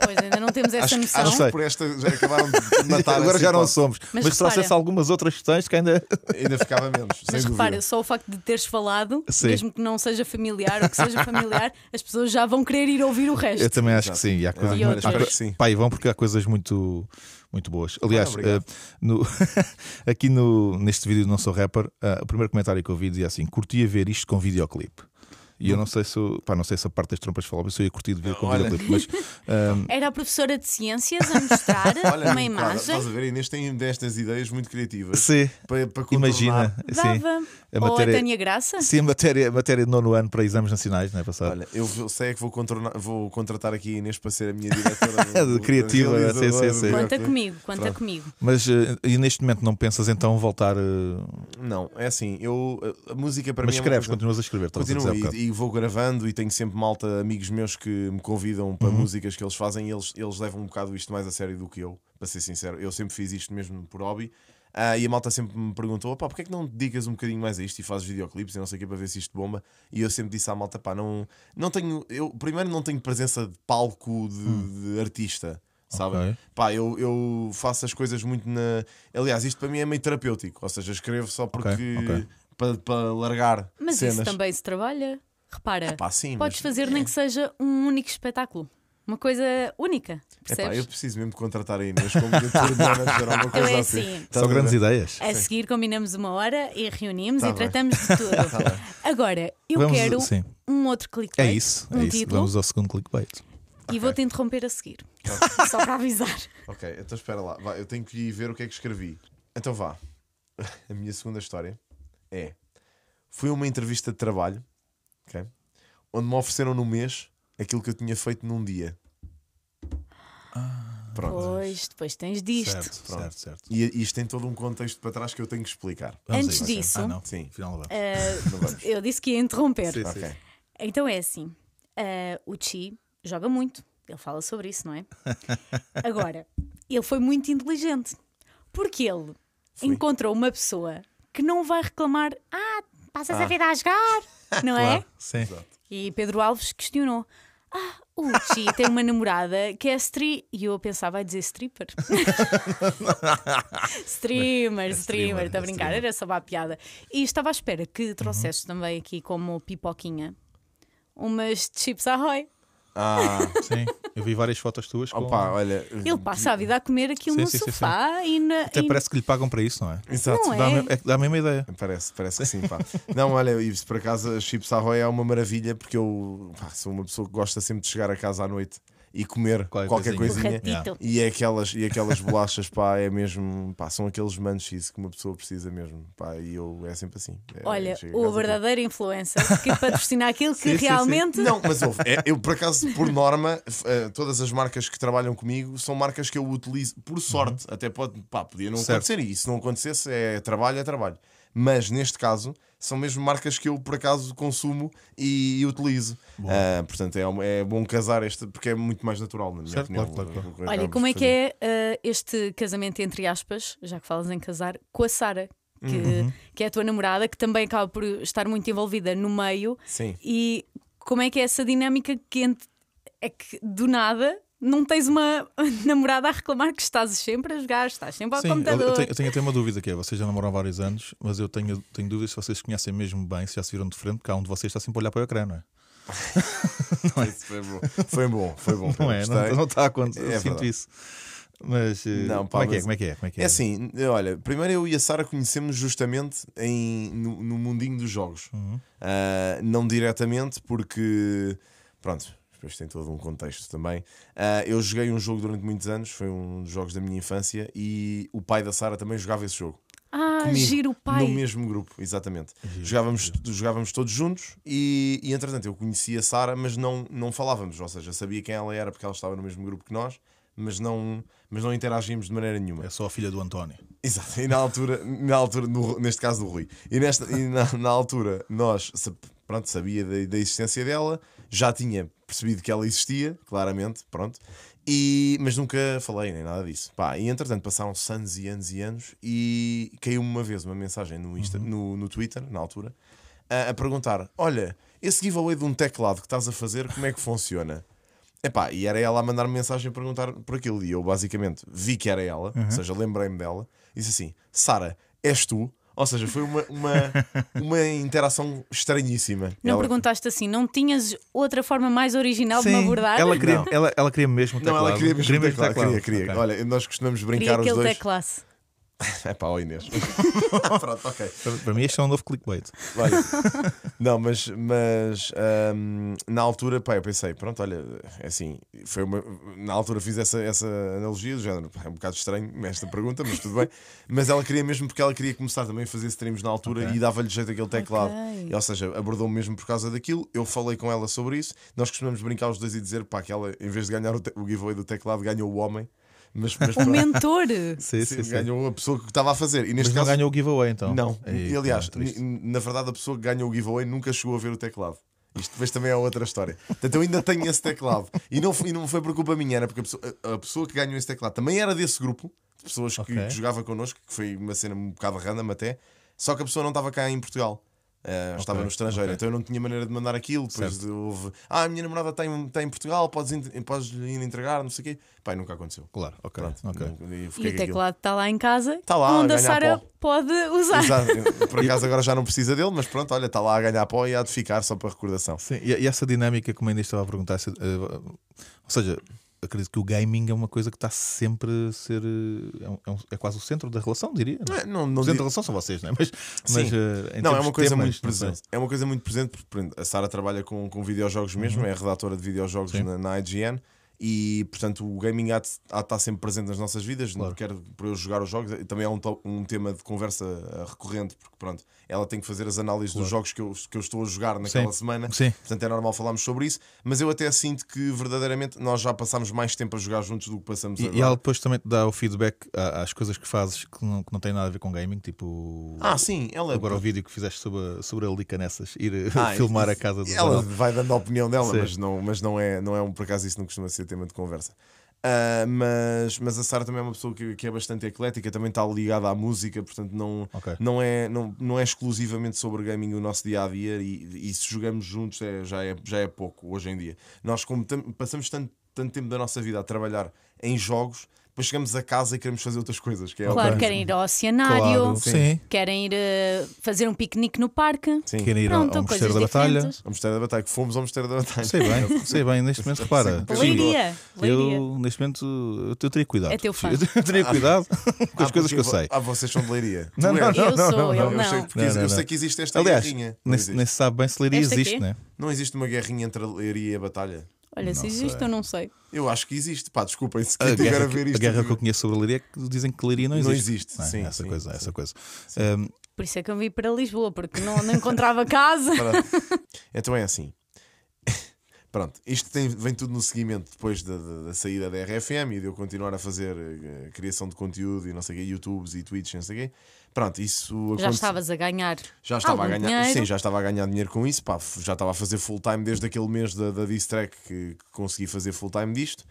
Pois ainda não temos essa Acho, noção. acho que por esta já acabaram de *laughs* matar Agora já não somos, mas, Mas se trouxesse algumas outras questões que ainda. *laughs* Ainda ficava menos, Mas repara, só o facto de teres falado, Sim. mesmo que não seja familiar ou que seja familiar, *laughs* as pessoas já vão querer ir ouvir o resto. Eu também acho que Exato. sim, e há coisas E muito. há que sim. Pá, e vão porque há coisas muito, muito boas. Aliás, obrigado. eh, no- aqui no, neste vídeo do Não Sou Rapper, eh, o primeiro comentário que eu vi dizia assim: curtia ver isto com videoclipe. E eu não sei se, pá, não sei se a parte das trompas falava, se eu ia curtir de ver com Olha. videoclipe, mas *laughs* ehm, Era a professora de ciências a mostrar *laughs* Olha, uma imagem. Estás a ver, Inês tem destas ideias muito criativas se para, para imagina, sim, Dava. a Ou a matéria, Tânia Graça? sim, a matéria, a matéria de nono ano para exames nacionais, não é passado? Olha, eu sei é que vou, vou contratar aqui a Inês para ser a minha diretora *laughs* do- Criativa, sim, sim, sim. Conta comigo, conta Pronto. comigo. Mas eh, e neste momento não pensas então voltar. eh, Não, é assim, eu, a, a música para mas mim é uma escreves, coisa- continuas a escrever, estavas a Continuo dizer há bocado. e, e vou gravando e tenho sempre malta, amigos meus que me convidam para Uhum. músicas que eles fazem e eles, eles levam um bocado isto mais a sério do que eu, para ser sincero. Eu sempre fiz isto mesmo por hobby. Ah, e a malta sempre me perguntou: pá, porque é que não te dedicas um bocadinho mais a isto e fazes videoclipes e não sei o que para ver se isto bomba? E eu sempre disse à malta: pá, não, não tenho, eu primeiro não tenho presença de palco de, de artista. Sabe? Ok. Pá, eu, eu faço as coisas muito na. Aliás, isto para mim é meio terapêutico, ou seja, escrevo só porque. ok. Para, para largar Mas cenas. isso também se trabalha. Repara, Pá, sim, podes mas- fazer nem que seja um único espetáculo. Uma coisa única, Epá, percebes? eu preciso mesmo de contratar a Inês como manager uma *laughs* Então coisa é assim. assim. São grandes ideias. A seguir combinamos uma hora e reunimos Tá e bem. tratamos de tudo. *laughs* Agora, eu Vamos- quero sim. um outro clickbait. É isso, é um isso. título Vamos ao segundo clickbait. e vou-te interromper a seguir. Só para avisar. Ok, então espera lá. Vá, eu tenho que ir ver o que é que escrevi. Então vá. *laughs* A minha segunda história é: Fui a uma entrevista de trabalho, ok? Onde me ofereceram no mês aquilo que eu tinha feito num dia. Pronto. Pois, depois tens disto. Certo, Pronto. certo, certo. E isto tem todo um contexto para trás que eu tenho que explicar. Vamos Antes a isso. disso- Ah, não. Sim. Afinal, não vamos. Ah, *laughs* Não vamos. eu disse que ia interromper. Sim, sim. Ok. Então é assim: ah, o Chi joga muito, ele fala sobre isso, não é? *laughs* Agora, ele foi muito inteligente porque ele Fui. encontrou uma pessoa que não vai reclamar, ah, passas a Ah. vida a jogar, não é? Claro, sim. E Pedro Alves questionou. Ah, o Chi tem uma namorada que é stri... E eu a pensar, vai dizer stripper? *laughs* streamer, streamer, estou a é brincar, streamer. era só uma piada. E estava à espera que trouxesses Uhum. também aqui como pipoquinha umas chips ahoy. Ah, Sim, eu vi várias fotos tuas. Com... opa, olha. Ele passa a vida a comer aquilo Sim, no sim, sim, sim. sofá e na. Até e- parece que lhe pagam para isso, não é? Exato. Não é? Dá, a me- é dá a mesma ideia. Parece, parece que sim, pá. Não, olha, e se por acaso a Chips Ahoy é uma maravilha porque eu pá, sou uma pessoa que gosta sempre de chegar a casa à noite e comer Qualquer qualquer coisinha. Coisinha. E é aquelas, e aquelas bolachas, pá, é mesmo, pá, são aqueles munchies que uma pessoa precisa mesmo, pá, e eu é sempre assim. É, Olha, o verdadeiro influencer que patrocina aquilo que *laughs* Sim, sim, sim. realmente. Não, mas ouve, é, eu por acaso, por norma, eh, todas as marcas que trabalham comigo são marcas que eu utilizo por sorte. Até pode, pá, podia não Certo. acontecer. E se não acontecesse, é trabalho, é trabalho. Mas neste caso, são mesmo marcas que eu por acaso consumo e, utilizo. Ah, portanto, é, é bom casar este, porque é muito mais natural, na minha Certo, opinião. claro, claro, o que Olha, como é que é uh, este casamento entre aspas, já que falas em casar, com a Sara, que, Uhum. que é a tua namorada, que também acaba por estar muito envolvida no meio. Sim. E como é que é essa dinâmica que é que do nada não tens uma *laughs* namorada a reclamar que estás sempre a jogar, estás sempre ao Sim, eu, computador. eu tenho, eu tenho até uma dúvida que é, vocês já namoram há vários anos, mas eu tenho, tenho dúvidas se vocês conhecem mesmo bem, se já se viram de frente, porque há um de vocês está sempre a olhar para o ecrã, *laughs* não é? Isso Foi bom, foi bom. Foi bom. Não é? Não, não está a acontecer, É eu sinto verdade. isso. Mas eh, Não, pá, como, é que é, mas- como é que é? Como é que é? É assim, olha, primeiro eu e a Sara conhecemos justamente em, no, no mundinho dos jogos. Uhum. Ah, não diretamente, porque pronto, depois tem todo um contexto também. Ah, eu joguei um jogo durante muitos anos, foi um dos jogos da minha infância, e o pai da Sara também jogava esse jogo. ah, comigo, giro o pai. No mesmo grupo, exatamente. Jogávamos, jogávamos todos juntos e, e entretanto eu conhecia a Sara, mas não, não falávamos, ou seja, sabia quem ela era porque ela estava no mesmo grupo que nós, mas não, mas não interagíamos de maneira nenhuma. É só a filha do António. Exato, e na altura, na altura no- neste caso do Rui, e, nesta, e na, na altura nós pronto, sabia da, da existência dela, já tinha percebido que ela existia, claramente, pronto, e, mas nunca falei nem nada disso. Pá, e entretanto passaram-se anos e anos e anos e caiu-me uma vez uma mensagem no, Insta, no, no Twitter, na altura, a, a perguntar: Olha, esse giveaway de um teclado que estás a fazer, como é que funciona? Epá, e era ela a mandar-me mensagem a perguntar por aquilo. E eu basicamente vi que era ela, ou seja, lembrei-me dela, e disse assim: Sara, és tu? Ou seja, foi uma, uma, *laughs* uma interação estranhíssima. Não Ela- perguntaste assim, não tinhas outra forma mais original de me abordar? ela queria, Não. ela, ela queria mesmo o Não, teclado. ela queria mesmo mesmo teclado, queria, queria. Ok. Olha, nós costumamos Queria brincar os aquele dois. *laughs* É pá, ó Inês. *laughs* Pronto, ok. Para, para mim, este é um novo clickbait. Olha, *laughs* não, mas, mas hum, na altura, pá, eu pensei, pronto, olha, é assim, foi uma, na altura fiz essa, essa analogia do género, pá, é um bocado estranho esta pergunta, mas tudo bem. Mas ela queria mesmo porque ela queria começar também a fazer streams na altura Ok. e dava-lhe jeito aquele teclado. Ok. E, ou seja, abordou-me mesmo por causa daquilo. Eu falei com ela sobre isso. Nós costumamos brincar os dois e dizer, pá, que ela, em vez de ganhar o, o giveaway do teclado, ganhou o homem. Mas, mas O pronto, mentor. *laughs* Sim, sim, sim, sim. ganhou a pessoa que estava a fazer. E Mas neste não caso, ganhou o giveaway então? não. E aliás, n- na verdade, a pessoa que ganhou o giveaway nunca chegou a ver o teclado. Isto depois também é outra história. Portanto, eu ainda tenho esse teclado. E não, foi- e não foi por culpa minha, era porque a pessoa, a- pessoa que ganhou esse teclado também era desse grupo de pessoas que, Ok. que jogava connosco, que foi uma cena um bocado random até. Só que a pessoa não estava cá em Portugal. Uh, estava Ok, no estrangeiro, ok. então eu não tinha maneira de mandar aquilo. Depois Certo. houve, ah, a minha namorada está em, está em Portugal, podes, podes ir entregar, não sei o quê. Pai, nunca aconteceu. Claro, ok. Pronto, ok. não- e o teclado está lá em casa, Tá lá a onde a ganhar Sara pode usar. Exato. Por *laughs* acaso agora já não precisa dele, mas pronto, olha, está lá a ganhar pó e há de ficar só para recordação. Sim, e, e essa dinâmica, como ainda estava a perguntar, se- eh, ou seja, acredito que o gaming é uma coisa que está sempre a ser. eh, É, um- é um- é quase o centro da relação, diria. Não, Não, é? é- não, o não centro da relação são vocês, não é? Mas, mas em Não, é uma coisa temas, muito não sei. presente. É uma coisa muito presente porque por exemplo, a Sara trabalha com, com videojogos mesmo, é redatora de videojogos na, na IGN e portanto o gaming há de, há de estar sempre presente nas nossas vidas, Claro. quer por eu jogar os jogos, e também é um, um tema de conversa eh, recorrente, porque pronto, ela tem que fazer as análises dos jogos que eu, que eu estou a jogar naquela Sim. semana. Sim, Portanto, é normal falarmos sobre isso, mas eu até sinto que verdadeiramente nós já passámos mais tempo a jogar juntos do que passamos E, agora. e ela depois também te dá o feedback às coisas que fazes que não, que não têm nada a ver com gaming, tipo. Ah, sim, ela Agora o vídeo que fizeste sobre a, sobre a Lica nessas, ir Ah, *laughs* filmar a casa do Ela Ronaldo. vai dando a opinião dela, Sim. mas, não, mas não, é, não é um, por acaso isso não costuma ser tema de conversa. Ah, mas, mas a Sara também é uma pessoa que, que é bastante eclética, também está ligada à música, portanto não, Ok. não, é, não, não é exclusivamente sobre gaming o nosso dia a dia e, e se jogamos juntos é, já, é, já é pouco hoje em dia. Nós, como passamos tanto, tanto tempo da nossa vida a trabalhar em jogos, depois chegamos a casa e queremos fazer outras coisas. Que é Claro, ok. querem ir ao oceanário, Claro, Sim. sim. querem ir eh, fazer um piquenique no parque. Sim. Querem ir ao, Pronto, ao Mosteiro da Batalha. Ao Mosteiro da Batalha, que fomos ao Mosteiro da Batalha. Sei bem, *laughs* sei bem, neste momento repara. Leiria. Eu, neste momento, eu, teria cuidado. É teu fã. Eu *laughs* teria cuidado com as Ah, coisas que eu sei. Ah, vocês são de leiria. Não, *laughs* não, não, Eu não, sou, não, não. Eu sei, não. Não, eu não, sei não. que existe esta Aliás, guerrinha. Não nem, se sabe bem se Leiria existe, quê? né? Não existe uma guerrinha entre a leiria e a batalha. Olha, se Não existe, sei. eu não sei. Eu acho que existe. Pá, desculpem se A quem estiver guerra, a ver isto. a guerra que eu conheço sobre a Leiria é que dizem que Leiria não Não existe. existe, Não é? sim, essa sim, coisa, sim. essa coisa. Um, Por isso é que eu vim para Lisboa, porque não, não encontrava casa. *laughs* Pronto. Então é assim. *laughs* Pronto, isto tem- vem tudo no seguimento depois da, da- da saída da RFM e de eu continuar a fazer eh, criação de conteúdo e não sei o quê, YouTubes e Twitch, não sei o quê. Pronto, isso Já aconteceu- estavas a ganhar. Já estava a ganhar, dinheiro. sim, já estava a ganhar dinheiro com isso, pá, já estava a fazer full time desde aquele mês da, da diss track que, que consegui fazer full time disto.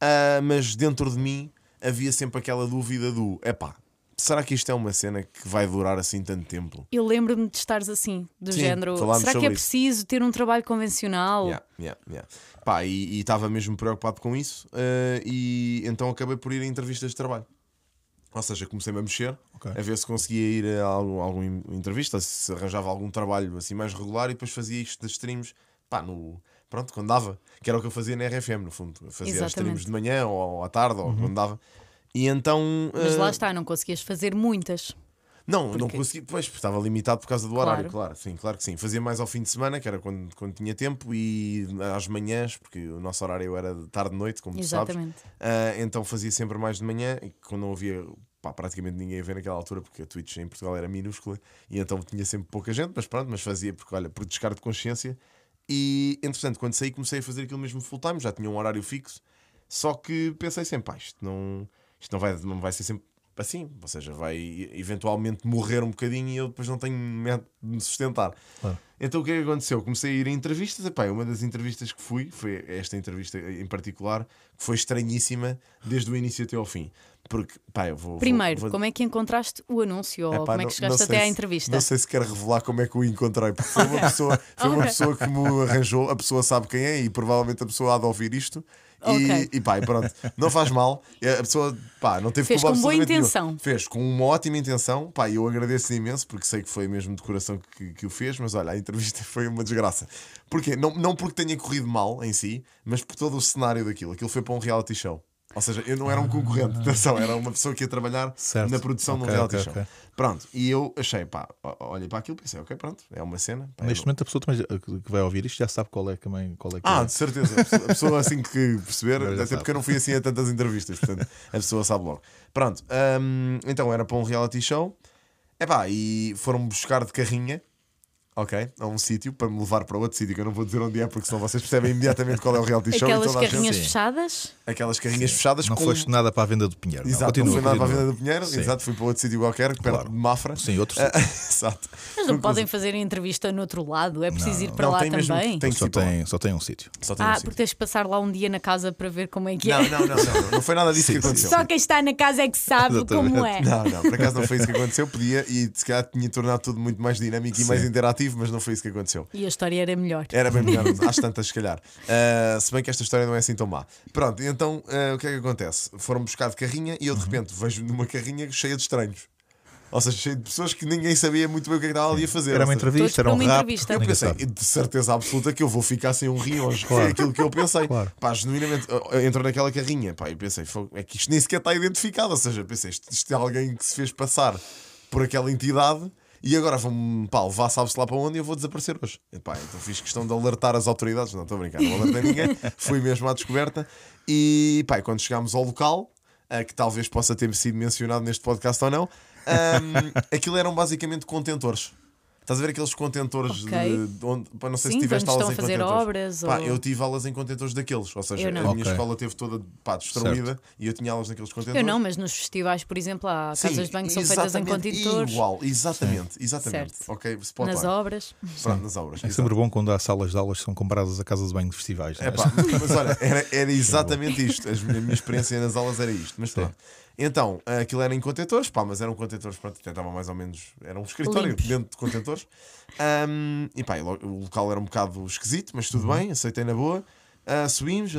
Ah, mas dentro de mim havia sempre aquela dúvida do: epá, será que isto é uma cena que vai durar assim tanto tempo? Eu lembro-me de estares assim, do Sim, género. Será que é isso. preciso ter um trabalho convencional? Yeah, yeah, yeah. Pá, e estava mesmo preocupado com isso, ah, e então acabei por ir a entrevistas de trabalho. Ou seja, comecei-me a mexer, Ok. a ver se conseguia ir a algum, algum entrevista, se arranjava algum trabalho assim mais regular e depois fazia isto das streams, pá, no, pronto, quando dava, que era o que eu fazia na RFM, no fundo. Eu fazia as Exatamente. streams de manhã ou à tarde, ou quando dava. E então. Mas ah, lá está, não conseguias fazer muitas. Não, não Porque- consegui, pois, porque estava limitado por causa do Claro. horário, claro, sim, claro que sim. Fazia mais ao fim de semana, que era quando, quando tinha tempo, e às manhãs, porque o nosso horário era de tarde-noite, como tu sabes. Exatamente. Ah, então fazia sempre mais de manhã, e quando não havia pá, praticamente ninguém a ver naquela altura, porque a Twitch em Portugal era minúscula, e então tinha sempre pouca gente, mas pronto, mas fazia porque, olha, por descargo de consciência. E entretanto, quando saí, comecei a fazer aquilo mesmo full time, já tinha um horário fixo, só que pensei sempre, pá, isto não, isto não, vai, não vai ser sempre assim, ou seja, vai eventualmente morrer um bocadinho e eu depois não tenho método de me sustentar. Claro. Então o que é que aconteceu? Comecei a ir a entrevistas. Epá, uma das entrevistas que fui, foi esta entrevista em particular, que foi estranhíssima desde o início até ao fim. Porque, pá, eu vou. Primeiro, vou, vou... como é que encontraste o anúncio? ou Epá, como é que chegaste até à se- entrevista? Não sei se quer revelar como é que o encontrei, porque foi uma pessoa, foi uma pessoa que me arranjou, a pessoa sabe quem é e provavelmente a pessoa há de ouvir isto. E, Ok. e pá, e pronto, não faz mal. A pessoa, pá, não teve Fez com boa intenção. Fez com uma ótima intenção, pá, e eu agradeço imenso porque sei que foi mesmo de coração que, que o fez, mas olha, a entrevista *laughs* foi uma desgraça. Porquê? Não, não porque tenha corrido mal em si, mas por todo o cenário daquilo. Aquilo foi para um reality show. Ou seja, eu não era um concorrente, atenção, era uma pessoa que ia trabalhar Certo. na produção de um reality ok, show. ok. Pronto, e eu achei, pá, olhei para aquilo e pensei, ok, pronto, é uma cena. pá, Neste eu- momento a pessoa também que vai ouvir isto já sabe qual é, também, qual é que Ah, é. de certeza. A pessoa- assim que perceber, até sabe. porque eu não fui assim a tantas entrevistas, portanto a pessoa sabe logo. Pronto, hum, então era para um reality show. Epá, e foram buscar de carrinha, ok, a um sítio para me levar para outro sítio que eu não vou dizer onde é, porque senão vocês percebem imediatamente qual é o reality show. Aquelas toda a gente- carrinhas Sim. fechadas? Aquelas carrinhas fechadas Não com. foste nada para a venda do Pinheiro. Exato, não, não continua, foi nada para a venda do Pinheiro, Sim. exato, fui para outro sítio qualquer, perto Claro. de Mafra. Sim, outro sítio. *laughs* exato. Mas não Conclusão. podem fazer entrevista no outro lado? É preciso ir para Não, lá tem mesmo também? que- tem só, tem, só tem um sítio. Só tem um Ah, sítio. porque tens de passar lá um dia na casa para ver como é que é. Não, não, não, não, não foi nada disso Sim, que sim, aconteceu. Só quem está na casa é que sabe como é. Não, não, por acaso não foi isso que aconteceu. Podia e se calhar tinha tornado tudo muito mais dinâmico e Sim. mais interativo. Tive, mas não foi isso que aconteceu. E a história era melhor. Era bem melhor, *laughs* às tantas, se calhar. Uh, se bem que esta história não é assim tão má. Pronto, então uh, o que é que acontece? Foram buscar de carrinha e eu de repente vejo numa carrinha cheia de estranhos. Ou seja, cheia de pessoas que ninguém sabia muito bem o que é que estava ali a fazer. Era uma entrevista, era um uma rap. entrevista. eu pensei, de certeza absoluta que eu vou ficar sem um rim hoje. Claro. Foi aquilo que eu pensei. Claro. Pá, genuinamente, eu- eu entro naquela carrinha, pá, e pensei, "Fogo, é que isto nem sequer está identificado. Ou seja, pensei, isto, isto é alguém que se fez passar por aquela entidade e agora vão pá, levar, sabe-se lá para onde e eu vou desaparecer hoje. E, pá, então fiz questão de alertar as autoridades. Não estou a brincar, não alertei ninguém. *laughs* Fui mesmo à descoberta. E pá, quando chegámos ao local, ah, que talvez possa ter sido mencionado neste podcast ou não, ahm, *laughs* aquilo eram basicamente contentores. Estás a ver aqueles contentores Ok. de, de onde, pá, não sei Sim, se tiveste aulas estão a em fazer contentores. obras Pá, ou- eu tive aulas em contentores daqueles, ou seja, a minha Ok. escola teve toda pá, destruída e eu tinha aulas naqueles contentores. Eu não, mas nos festivais, por exemplo, há Sim, casas de banho que são feitas em exatamente contentores. Igual, exatamente, exatamente. Certo. Nas obras. Pronto, nas obras. É exato. sempre bom quando há salas de aulas que são comparadas a casas de banho de festivais. É é? pá, mas olha, era, era *laughs* exatamente isto. A minha experiência nas aulas era isto. Mas pronto. Então, aquilo era em contentores, pá, mas eram contentores, pronto, tentava mais ou menos. Era um escritório dentro de contentores. Ahm, e pá, o local era um bocado esquisito, mas tudo bem, aceitei na boa. Ah, subimos,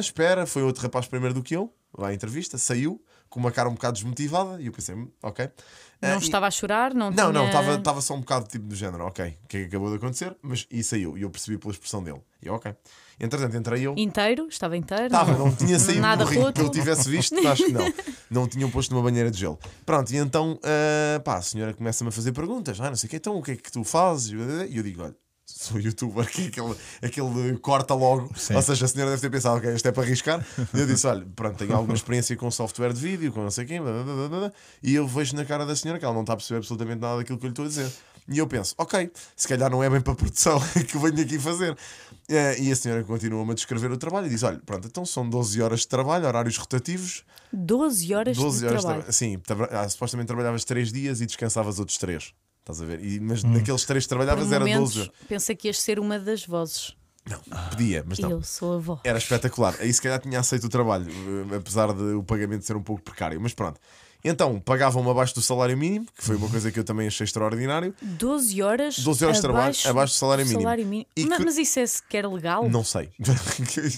espera, foi outro rapaz primeiro do que eu, à entrevista, saiu com uma cara um bocado desmotivada e eu pensei, "Hum, ok. Ah, Não e- estava a chorar, não não, não, tinha- estava só um bocado tipo do género, ok, o que é que acabou de acontecer, mas e saiu, e eu percebi pela expressão dele. E eu, ok. Entretanto, entrei eu. Inteiro, estava inteiro. Estava, não tinha saído Nada do roto. que eu tivesse visto, *laughs* acho que não. Não tinham posto numa banheira de gelo. Pronto, e então, ah, pá, a senhora começa-me a fazer perguntas, ah, não sei o que, então o que é que tu fazes? E eu digo, olha, *laughs* sou youtuber, que é aquele, aquele corta logo. Sim. Ou seja, a senhora deve ter pensado, ok, isto é para arriscar. E eu disse, olha, pronto, tenho alguma experiência com software de vídeo, com não sei quem, blá, blá, blá, blá, blá. e eu vejo na cara da senhora que ela não está a perceber absolutamente nada daquilo que eu lhe estou a dizer. E eu penso, ok, se calhar não é bem para a produção *laughs* que eu venho aqui fazer. Eh, E a senhora continua-me a descrever o trabalho e diz: Olha, pronto, então são 12 horas de trabalho, horários rotativos. 12 horas 12 de horas de trabalho. trabalho. Sim, tra- ah, supostamente trabalhavas 3 dias e descansavas outros 3. Estás a ver? E, mas naqueles 3 que Por trabalhavas era 12 momentos, horas. pensei que ias ser uma das vozes. Não, podia, mas não. Eu sou a avó. Era espetacular. Aí se calhar tinha aceito o trabalho, eh, apesar de o pagamento ser um pouco precário. Mas pronto. Então, pagavam-me abaixo do salário mínimo, que foi uma coisa que eu também achei extraordinário. 12 horas, 12 horas de trabalho abaixo, abaixo do salário mínimo. mínimo. E Ma- que- Mas, isso é sequer legal? Não sei. *laughs*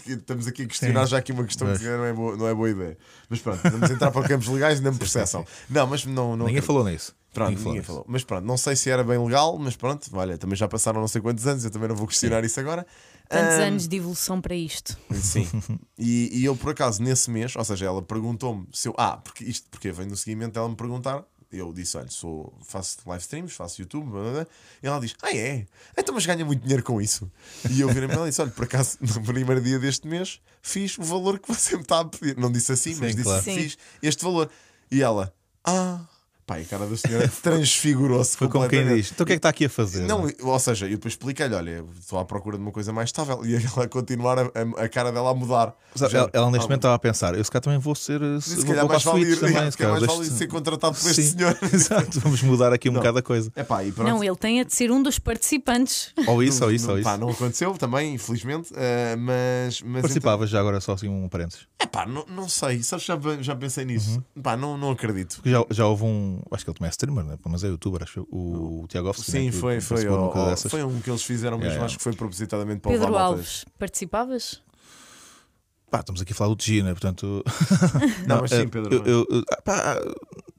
Estamos aqui a questionar Sim. já aqui uma questão Mas- que não é, boa, não é boa ideia. Mas pronto, vamos entrar para campos legais e ainda me processam. Não, mas não. não Ninguém acredito. falou nisso. Pronto, Ninguém falou. Mas pronto, não sei se era bem legal, mas pronto, olha, também já passaram não sei quantos anos, eu também não vou questionar isso agora. Tantos Ahm, anos de evolução para isto. Sim. *laughs* E, e eu, por acaso, nesse mês, ou seja, ela perguntou-me se eu. Ah, porque isto porque vem no seguimento dela me perguntar. Eu disse: Olha, sou, faço live streams, faço YouTube. blá, blá, blá. E ela diz: Ah, é? Então, mas ganha muito dinheiro com isso. E eu virei-me ela e disse: Olha, por acaso, *laughs* no primeiro dia deste mês, fiz o valor que você me está a pedir. Não disse assim, mas Sim, disse: claro. Sim. Fiz este valor. E ela: Ah. Pá, e a cara da senhora transfigurou-se. Foi como quem diz. Então o que é que está aqui a fazer? Não, ou seja, eu depois expliquei-lhe: olha, estou à procura de uma coisa mais estável. E ela a continuar a, a- a cara dela a mudar. Sabe, ela, ela neste Ah, momento estava a pensar, eu se calhar também vou ser. se vou, calhar vou mais para a vale suíte ir, também. *laughs* se calhar mais vale ser contratado por este Sim. senhor. *laughs* Exato, vamos mudar aqui um bocado a coisa. É pá, e pronto. Não, ele tem a de ser um dos participantes. *laughs* Ou isso, ou isso, ou isso. pá, não aconteceu também, infelizmente. eh, mas. mas Participavas já agora só assim um parênteses. É pá, não, não sei. Sabes, já, já pensei nisso. Uhum. Pá, não, não acredito. Porque já, já houve um. Acho que ele também é streamer, né? mas é youtuber, acho eu, o Tiago Alves. Sim, foi, foi, ó, ó, foi um que eles fizeram mesmo. É, é. Acho que foi propositadamente para Pedro. Alves, participavas? Pá, estamos aqui a falar do G, né? Portanto. *laughs* Não, mas eh, sim, Pedro. eu- eu- eu- pá,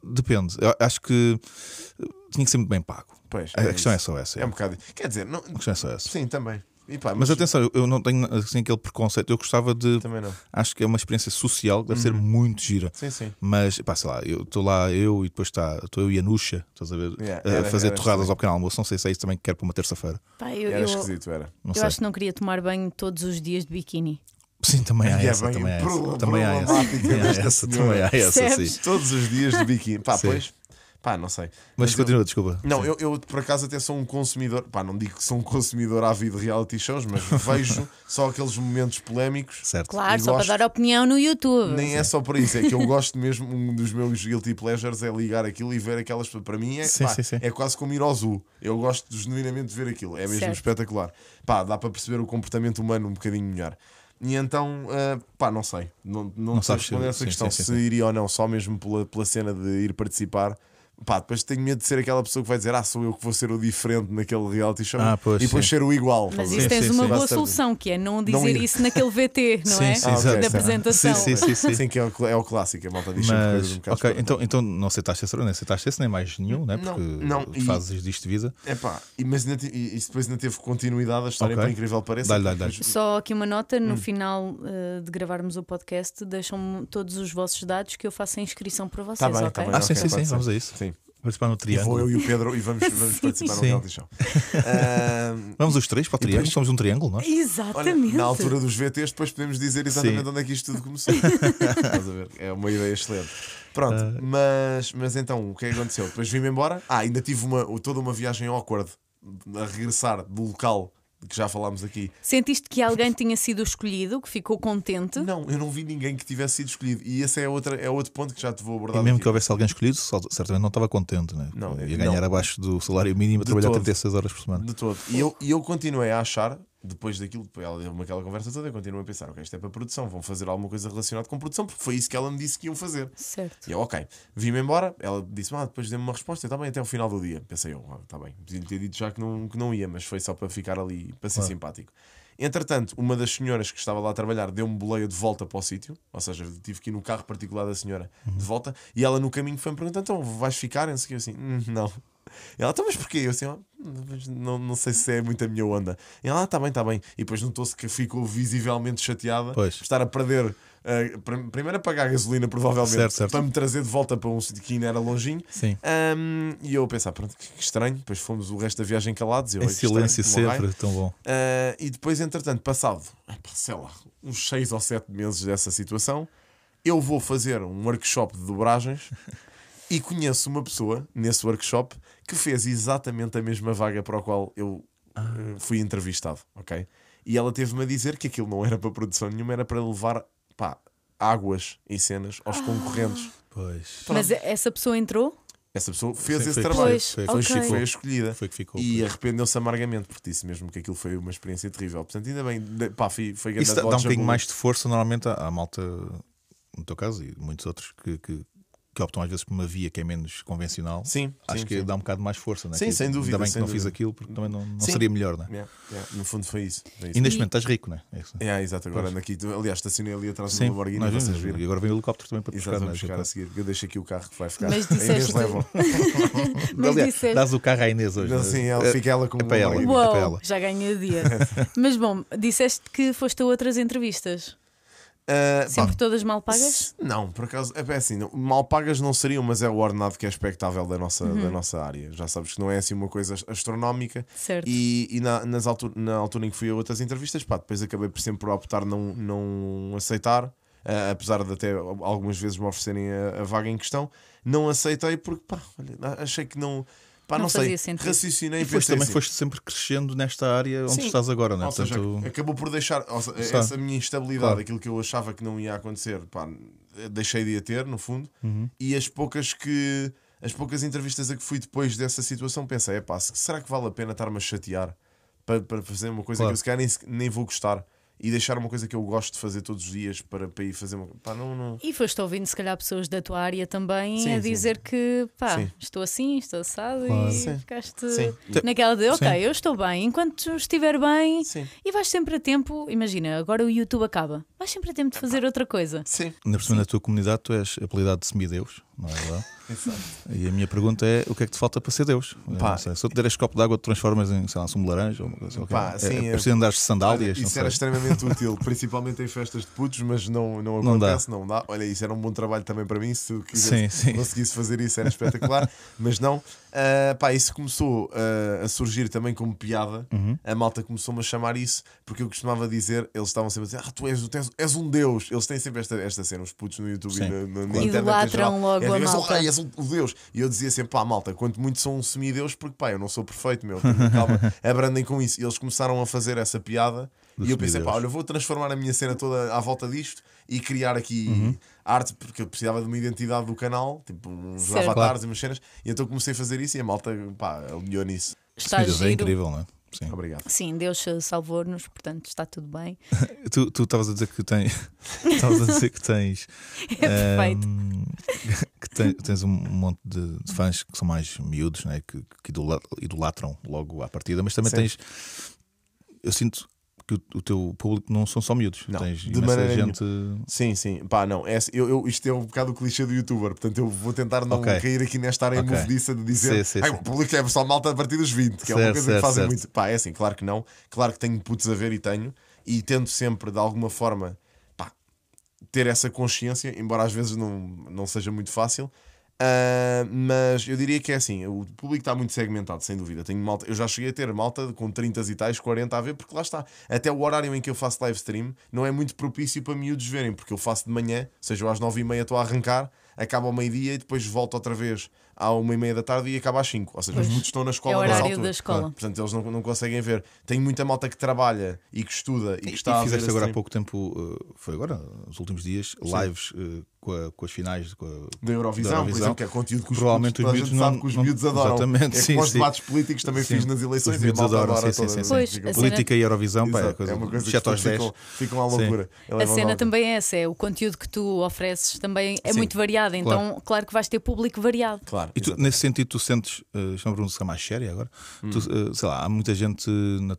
depende. Eu acho que tinha que ser muito bem pago. Pois, A questão é isso. só essa. É um bocado. Quer dizer, não, A questão é só essa. sim, também. E pá, Mas atenção, eu- não tenho assim aquele preconceito. Eu gostava de. Também não. Acho que é uma experiência social que deve ser muito gira. Sim, sim. Mas, pá, sei lá, eu estou lá, eu e depois está, estou eu e a Nuxa, estás a ver, Yeah, a era- fazer era torradas ao pequeno almoço. Não sei se é isso também que quero para uma terça-feira. Eu, Era eu, esquisito, era. Não eu sei. acho que não queria tomar banho todos os dias de biquíni. Sim, também há é essa. Também há essa. Também há essa. Também há essa. Todos os dias de biquíni. Pá, Sim. pois. Pá, não sei. Mas eu- continua, desculpa. Não, eu, eu por acaso até sou um consumidor, pá, não digo que sou um consumidor ávido de reality shows, mas *laughs* vejo só aqueles momentos polémicos. Certo. Claro, só gosto- para dar opinião no YouTube. Nem é só por isso, é que eu gosto mesmo, um dos meus guilty pleasures é ligar aquilo e ver aquelas. Para mim é, Sim, pá, sim, sim. é quase como ir ao zoo. Eu gosto genuinamente de ver aquilo, é mesmo Certo. espetacular. Pá, dá para perceber o comportamento humano um bocadinho melhor. E então, ah, pá, não sei, não, não, Não sei responder essa sim, questão sim, sim, se sim. iria ou não, só mesmo pela, pela cena de ir participar. Pá, depois tenho medo de ser aquela pessoa que vai dizer, ah, sou eu que vou ser o diferente naquele reality show Ah, pois, e depois sim. ser o igual. Mas isso tens sim, uma sim. boa solução, que é não dizer Não isso naquele VT, *laughs* não Sim, é? sim, Ah, ok, da apresentação. Sim, sim, sim. Sim, que é o, é o clássico, a malta diz um Mas, bocado ok, então, então não aceitaste esse, não aceitaste esse nem mais nenhum, né? Não, porque não, e- fazes disto de vida. Epá, e- mas ainda e isso depois ainda teve continuidade a história, Ok. por incrível que pareça. Dá-lhe, dá-lhe, dá-lhe. Depois- Só aqui uma nota: Hum. no final eh, de gravarmos o podcast, deixam-me todos os vossos dados que eu faço a inscrição para vocês, Tá bem, ok? tá bem. Ah, sim, sim, sim, vamos a isso. Sim. Participar no E vou triângulo. eu e o Pedro e vamos, vamos *laughs* participar no Sim. reality show. Ah, Vamos os três para o triângulo, depois- somos um triângulo, nós. Olha, Exatamente. na altura dos VTs, depois podemos dizer exatamente Sim. onde é que isto tudo começou. *laughs* Estás a ver? É uma ideia excelente. Pronto, Ah. mas, mas então, o que é que aconteceu? Depois vim-me embora. Ah, ainda tive uma, toda uma viagem awkward a regressar do local que já falámos aqui. Sentiste que alguém tinha sido escolhido, que ficou contente? Não, eu não vi ninguém que tivesse sido escolhido. E esse é, outra, é outro ponto que já te vou abordar. E mesmo aqui. que houvesse alguém escolhido, só- certamente não estava contente, né? Não, Ia ganhar não. abaixo do salário mínimo a trabalhar todo. 36 horas por semana. De todo. E eu, e eu continuei a achar, depois daquilo, depois ela deu-me aquela conversa toda, eu continuei a pensar, ok, isto é para produção, vão fazer alguma coisa relacionada com produção, porque foi isso que ela me disse que iam fazer. Certo. E eu, ok, vim-me embora, ela disse, ah, depois dê-me uma resposta, está bem, até o final do dia. Pensei eu, ah, está bem, podia ter dito já que não, que não ia, mas foi só para ficar ali, para ser Claro. simpático. Entretanto, uma das senhoras que estava lá a trabalhar deu-me boleia de volta para o sítio, ou seja, tive que ir no carro particular da senhora de volta, e ela no caminho foi-me perguntar: então vais ficar? E. Eu assim, "Hum, não. E ela, então, mas porquê? Eu assim, "Ah, mas não, não sei se é muito a minha onda. E ela, ah, tá bem, tá bem. E depois notou-se que ficou visivelmente chateada Pois. por estar a perder. eh, prim- primeiro a pagar a gasolina, provavelmente, Certo, certo. para me trazer de volta para um sítio que ainda era longinho. Sim. Ahm, e eu a pensar, pronto, que que estranho. Depois fomos o resto da viagem calados. Eu, Em "Ai, que estranho, silêncio raio." sempre, tão bom. Ah, e depois, entretanto, passado, sei lá, uns 6 ou 7 meses dessa situação, eu vou fazer um workshop de dobragens *laughs* e conheço uma pessoa nesse workshop que fez exatamente a mesma vaga para a qual eu eh, fui entrevistado, ok? E ela teve-me a dizer que aquilo não era para produção nenhuma, era para levar pá, águas e cenas aos concorrentes. Pois. Mas essa pessoa entrou? Essa pessoa fez Sim, esse foi- trabalho. Pois, foi- Foi, ok. foi a escolhida. Foi que ficou. E arrependeu-se amargamente, porque disse mesmo que aquilo foi uma experiência terrível. Portanto, ainda bem, pá, foi, foi grande Isso dá, dá um bocadinho mais de força normalmente à, à malta, no teu caso e muitos outros, que, que, que optam às vezes por uma via que é menos convencional. Sim, Acho sim, que sim. dá um bocado mais força, né? Sim, Que sem dúvida, Ainda bem que não fiz dúvida. aquilo porque também não, não seria melhor, né? Yeah, yeah, no fundo foi isso. Foi isso. E neste momento estás rico, né? É isso. É, exato, agora Pois. aqui. Aliás, estacionei ali atrás do Lamborghini, nós vocês vimos. viram. E agora vem o helicóptero também para te Exato, buscar, né? buscar a seguir. Eu deixo aqui o carro que vai ficar. Mas *laughs* A Inês disseste- levam. *laughs* Mas Aliás, disseste- dás o carro à Inês hoje. Não? Sim, ela, É- fica ela com é para ela. já ganhei o dia. Mas bom, disseste que foste a outras entrevistas. Ah, pá, Sempre todas mal pagas? Não, por acaso, é assim, não- mal pagas não seriam, mas é o ordenado que é expectável da nossa, Uhum. da nossa área. Já sabes que não é assim uma coisa astronómica. Certo. E, e na, nas altu- na altura em que fui a outras entrevistas, pá, depois acabei por sempre por optar não, não aceitar, ah, apesar de até algumas vezes me oferecerem a, a vaga em questão, não aceitei porque pá, olha, achei que não. Pá, Não não, sei, sentido. raciocinei E foste, também assim, foste sempre crescendo nesta área onde Sim. estás agora, ou seja, Portanto, acabou por deixar seja, essa minha instabilidade, Claro. aquilo que eu achava que não ia acontecer, pá, deixei de a ter, no fundo, Uhum. e as poucas que as poucas entrevistas a que fui depois dessa situação pensei, é pá, será que vale a pena estar-me a chatear para, para fazer uma coisa Claro. que eu se calhar nem, nem vou gostar e deixar uma coisa que eu gosto de fazer todos os dias para, para ir fazer uma pá, não, não. E foste ouvindo, se calhar, pessoas da tua área também Sim, a sim. dizer que pá, Sim. estou assim, estou assado Claro. e Sim. ficaste Sim. naquela de ok, Sim. eu estou bem, enquanto estiver bem Sim. e vais sempre a tempo, imagina, agora o YouTube acaba, vais sempre a tempo de fazer outra coisa. Sim. ainda por cima na tua comunidade tu és apelidado de semideus, não é verdade? *laughs* Exato. E a minha pergunta é: o que é que te falta para ser Deus? Eu Pá. sei, se eu te der este copo de água, te transformas em sei lá, sumo de laranja ou uma coisa assim, Pá, é, sim, é, é- preciso andares de sandálias. isso era extremamente *laughs* útil, principalmente em festas de putos, mas não, não Não dá. acontece, não dá. Olha, isso era um bom trabalho também para mim. Se tu quisesse, Sim, sim. conseguisse fazer isso, era espetacular, *laughs* mas não. Ah, pá, isso começou ah, a surgir também como piada. Uhum. A malta começou-me a chamar isso porque eu costumava dizer, eles estavam sempre a dizer: Ah, tu és, tu és, és um Deus. Eles têm sempre esta, esta cena, os putos no YouTube Sim, e na, na, internet. Idolatram geral. logo É, a és malta. rei, és um Deus. E eu dizia sempre: pá, malta, quanto muito sou um semideus, porque pá, eu não sou perfeito, meu. *laughs* Calma, abrandem com isso. E eles começaram a fazer essa piada. Do e eu pensei, pá, olha, eu vou transformar a minha cena toda à volta disto e criar aqui Uhum. Arte, porque eu precisava de uma identidade do canal, tipo uns Certo. avatares e umas cenas. E então comecei a fazer isso e a malta, pá, alinhou nisso. Está é giro. incrível, não é? Sim. Obrigado. Sim, Deus salvou-nos, portanto está tudo bem. *laughs* Tu tu estavas a dizer que tens. *laughs* Estavas a dizer que tens. *laughs* É perfeito. ehm, que ten- tens um monte de, de fãs que são mais miúdos, né? que, que idola- idolatram logo à partida, mas também Sim. tens. Eu sinto que o, o teu público não são só miúdos. Não, tens de maneira gente. Sim, sim. Pá, não. É, eu, eu- isto é um bocado o clichê do youtuber, portanto eu vou tentar não Ok. cair aqui nesta área Ok. movediça de dizer Sim, sim, "Ai, sim. o público é só malta a partir dos 20, que é uma Certo, coisa que certo, fazem certo. muito. Pá, é assim, claro que não. Claro que tenho putos a ver e tenho, e tento sempre de alguma forma pá, ter essa consciência, embora às vezes não, não seja muito fácil. Ah, mas eu diria que é assim: o público está muito segmentado, sem dúvida. Tenho malta, eu já cheguei a ter malta com 30 e tais, 40 a ver, porque lá está. Até o horário em que eu faço live stream não é muito propício para miúdos verem, porque eu faço de manhã, ou seja, eu às 9 e meia estou a arrancar, acaba ao meio-dia e depois volto outra vez à uma e meia da tarde e acaba às 5. Ou seja, os miúdos estão na É escola o nessa horário altura. da escola. Portanto, eles não, não conseguem ver. Tenho muita malta que trabalha e que estuda e que E, está a ver fizeste agora há pouco tempo, uh, foi agora, nos últimos dias, lives uh, com, a- com as finais. Com a- da Eurovisão, da por Eurovisão. exemplo, que é conteúdo que os Provavelmente putos, os a miúdos sabe não- que os não- miúdos adoram. Exatamente, é sim, os debates políticos também Sim. fiz nas eleições Os a miúdos adoram, adora sim, sim, sim. Pois, fica- a cena- Política e Eurovisão, pá, é, coisa, é uma coisa que 7 aos os 10. ficam, ficam à loucura. A Levam cena também é essa, é o conteúdo que tu ofereces também é Sim. muito variado, então claro. que vais ter público variado. Claro. E tu, nesse sentido, tu sentes, uh, isto é uma pergunta mais séria agora, Hum. tu, uh, sei lá, há muita gente na-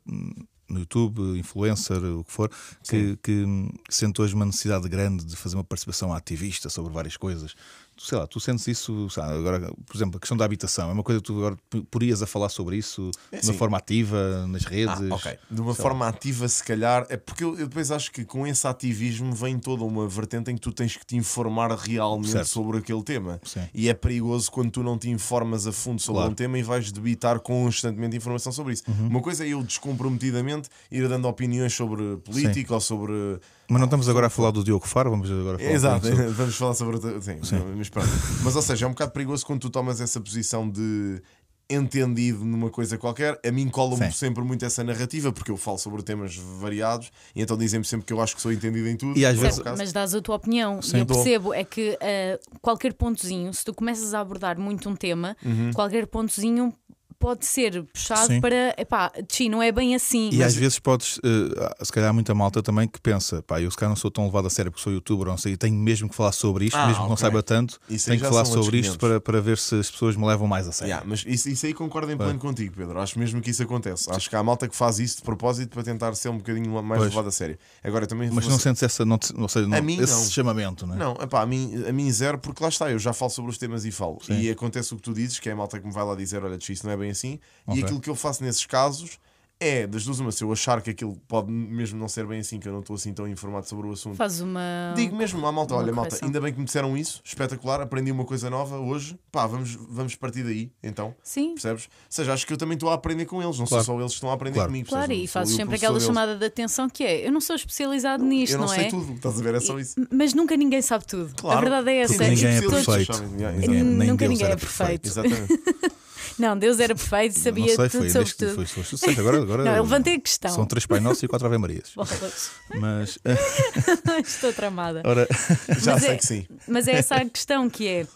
no YouTube, influencer, o que for, que, que sente hoje uma necessidade grande de fazer uma participação ativista sobre várias coisas. Sei lá, tu sentes isso, lá, agora, por exemplo, a questão da habitação, é uma coisa que tu agora porias a falar sobre isso É de uma assim. forma ativa, nas redes. Ah, ok. De uma forma ativa, se calhar, é porque eu, eu depois acho que com esse ativismo vem toda uma vertente em que tu tens que te informar realmente Certo. sobre aquele tema. Sim. E é perigoso quando tu não te informas a fundo sobre Claro. um tema e vais debitar constantemente informação sobre isso. Uhum. Uma coisa é eu descomprometidamente ir dando opiniões sobre política ou sobre. Mas não estamos agora a falar do Diogo Faro, vamos agora falar Exato, sobre- *laughs* vamos falar sobre outra. Sim, Mas, pronto. mas ou seja, é um bocado perigoso quando tu tomas essa posição de entendido numa coisa qualquer. A mim cola-me Sim. sempre muito essa narrativa porque eu falo sobre temas variados e então dizem-me sempre que eu acho que sou entendido em tudo. E às é vezes-. Mas dás a tua opinião. Sim. e eu percebo é que ah, qualquer pontozinho, se tu começas a abordar muito um tema, Uhum. qualquer pontozinho pode ser puxado Sim. para epá, Tchi, não é bem assim. E Mas- às vezes podes, eh, se calhar há muita malta também que pensa, pá, eu se calhar não sou tão levado a sério porque sou youtuber, ou não sei, e tenho mesmo que falar sobre isto, Ah, mesmo que não saiba tanto, Isso tenho que falar sobre isto 500. para, para ver se as pessoas me levam mais a sério. Yeah, mas isso, isso aí concordo em pleno contigo, Pedro. Acho mesmo que isso acontece. Acho que há malta que faz isso de propósito para tentar ser um bocadinho mais Pois. levado a sério. Agora também Mas não ser- sentes essa, não, te- não sei, não, mim, esse não. chamamento, não é? Não, epá, a, mim, a mim zero, porque lá está, eu já falo sobre os temas e falo. Sim. E acontece o que tu dizes, que é a malta que me vai lá dizer: olha, tch, isso não é bem assim. Ok. E aquilo que eu faço nesses casos é, das duas, uma, se eu achar que aquilo pode mesmo não ser bem assim, que eu não estou assim tão informado sobre o assunto. Faz uma. Digo mesmo à malta, uma olha, malta, correção. ainda bem que me disseram isso, espetacular, aprendi uma coisa nova hoje, pá, vamos, vamos partir daí, então, Sim, percebes? Ou seja, acho que eu também estou a aprender com eles, não Claro. sou só eles que estão a aprender Claro. comigo. claro, percebes? e fazes sempre aquela deles. chamada de atenção que é: eu não sou especializado nisto, Eu não, sei é? tudo, estás a ver? É só isso. Mas nunca ninguém sabe tudo. Claro. A verdade é essa. Ninguém é perfeito. Ninguém- Nunca Deus ninguém é perfeito. Exatamente. *laughs* Não, Deus era perfeito, sabia não sei, tudo foi sobre tudo. foi, foi sucesso. Agora, agora Não, eu levantei a questão. são três Pai Nossos e quatro Ave Marias. *laughs* Mas, *laughs* Estou tramada. ora, *laughs* Já Mas sei é- que sim. Mas é essa a questão que é.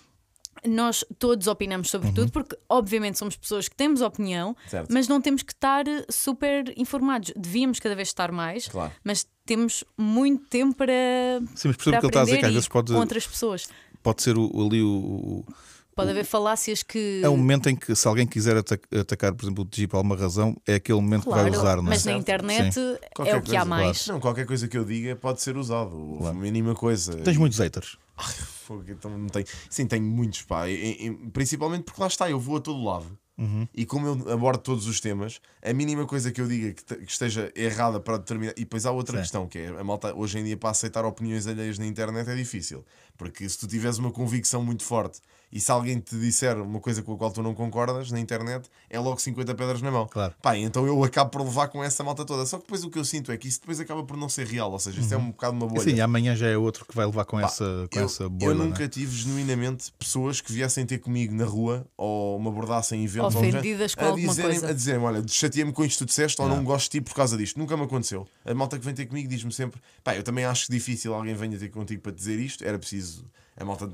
Nós todos opinamos sobre Uhum. tudo, porque obviamente somos pessoas que temos opinião, Certo. mas não temos que estar super informados. Devíamos cada vez estar mais, Claro. mas temos muito tempo para, sim, mas percebo que ele está a dizer, que às vezes pode, com outras pessoas. pode ser o, ali o- Pode haver falácias que. É um momento em que, se alguém quiser ata- atacar, por exemplo, o TG por alguma razão, é aquele momento Claro, que vai usar, não é? mas na internet Sim. é Qualquer o que há coisa, mais. Não, qualquer coisa que eu diga pode ser usado. A mínima coisa. Tens muitos haters. Fogo, então não tenho. Sim, tenho muitos, pá. E- e- principalmente porque lá está, eu vou a todo lado. E como eu abordo todos os temas, a mínima coisa que eu diga que, que esteja errada para determinar. E depois há outra Sim. questão, que é a malta hoje em dia para aceitar opiniões alheias na internet é difícil. Porque se tu tiveres uma convicção muito forte e se alguém te disser uma coisa com a qual tu não concordas na internet, é logo 50 pedras na mão. Claro. Pá, então eu acabo por levar com essa malta toda. Só que depois o que eu sinto é que isso depois acaba por não ser real. Ou seja, isso é um bocado uma bolha. Sim, amanhã já é outro que vai levar com, essa, com eu, essa eu bolha. não é? nunca tive genuinamente pessoas que viessem ter comigo na rua ou me abordassem em eventos ou Ofendidas com a dizerem, coisa. a dizerem olha, chateei-me com isto que tu disseste ou Não. não gosto de ti por causa disto. Nunca me aconteceu. A malta que vem ter comigo diz-me sempre pá, eu também acho difícil alguém venha ter contigo para te dizer isto. Era preciso a malta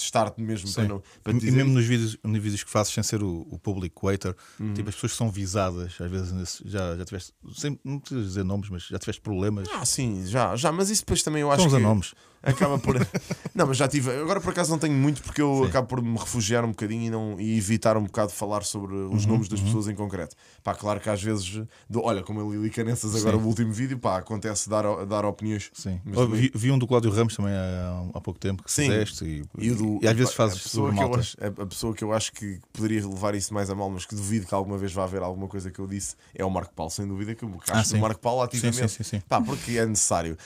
testar-te mesmo para, Sim. não, para E mesmo nos vídeos, nos vídeos que fazes sem ser o, o public waiter, Uhum. tipo, as pessoas que são visadas, às vezes nesse- já, já tiveste, sem, não precisas dizer nomes, mas já tiveste problemas. Ah, sim, já, já, mas isso depois também eu acho Estão a que nomes. acaba por. *laughs* não, mas já tive. Agora por acaso não tenho muito porque eu acabo por me refugiar um bocadinho e, não, e evitar um bocado falar sobre os Uhum, nomes das pessoas em concreto. Pá, claro que às vezes, do- olha, como a Lili Canessas agora Sim. o último vídeo, pá, acontece dar, dar opiniões. Sim. Mas vi, vi um do Cláudio Ramos também há, há pouco tempo que Sim. fizeste e, E, o do- e às vezes fazes a pessoa, que eu acho, a, pessoa que eu acho que poderia levar isso mais a mal, mas que duvido que alguma vez vá haver alguma coisa que eu disse, é o Marco Paulo, sem dúvida que eu acho Ah, do sim. Marco Paulo Sim, ativamente. sim, sim, sim. Pá, porque é necessário.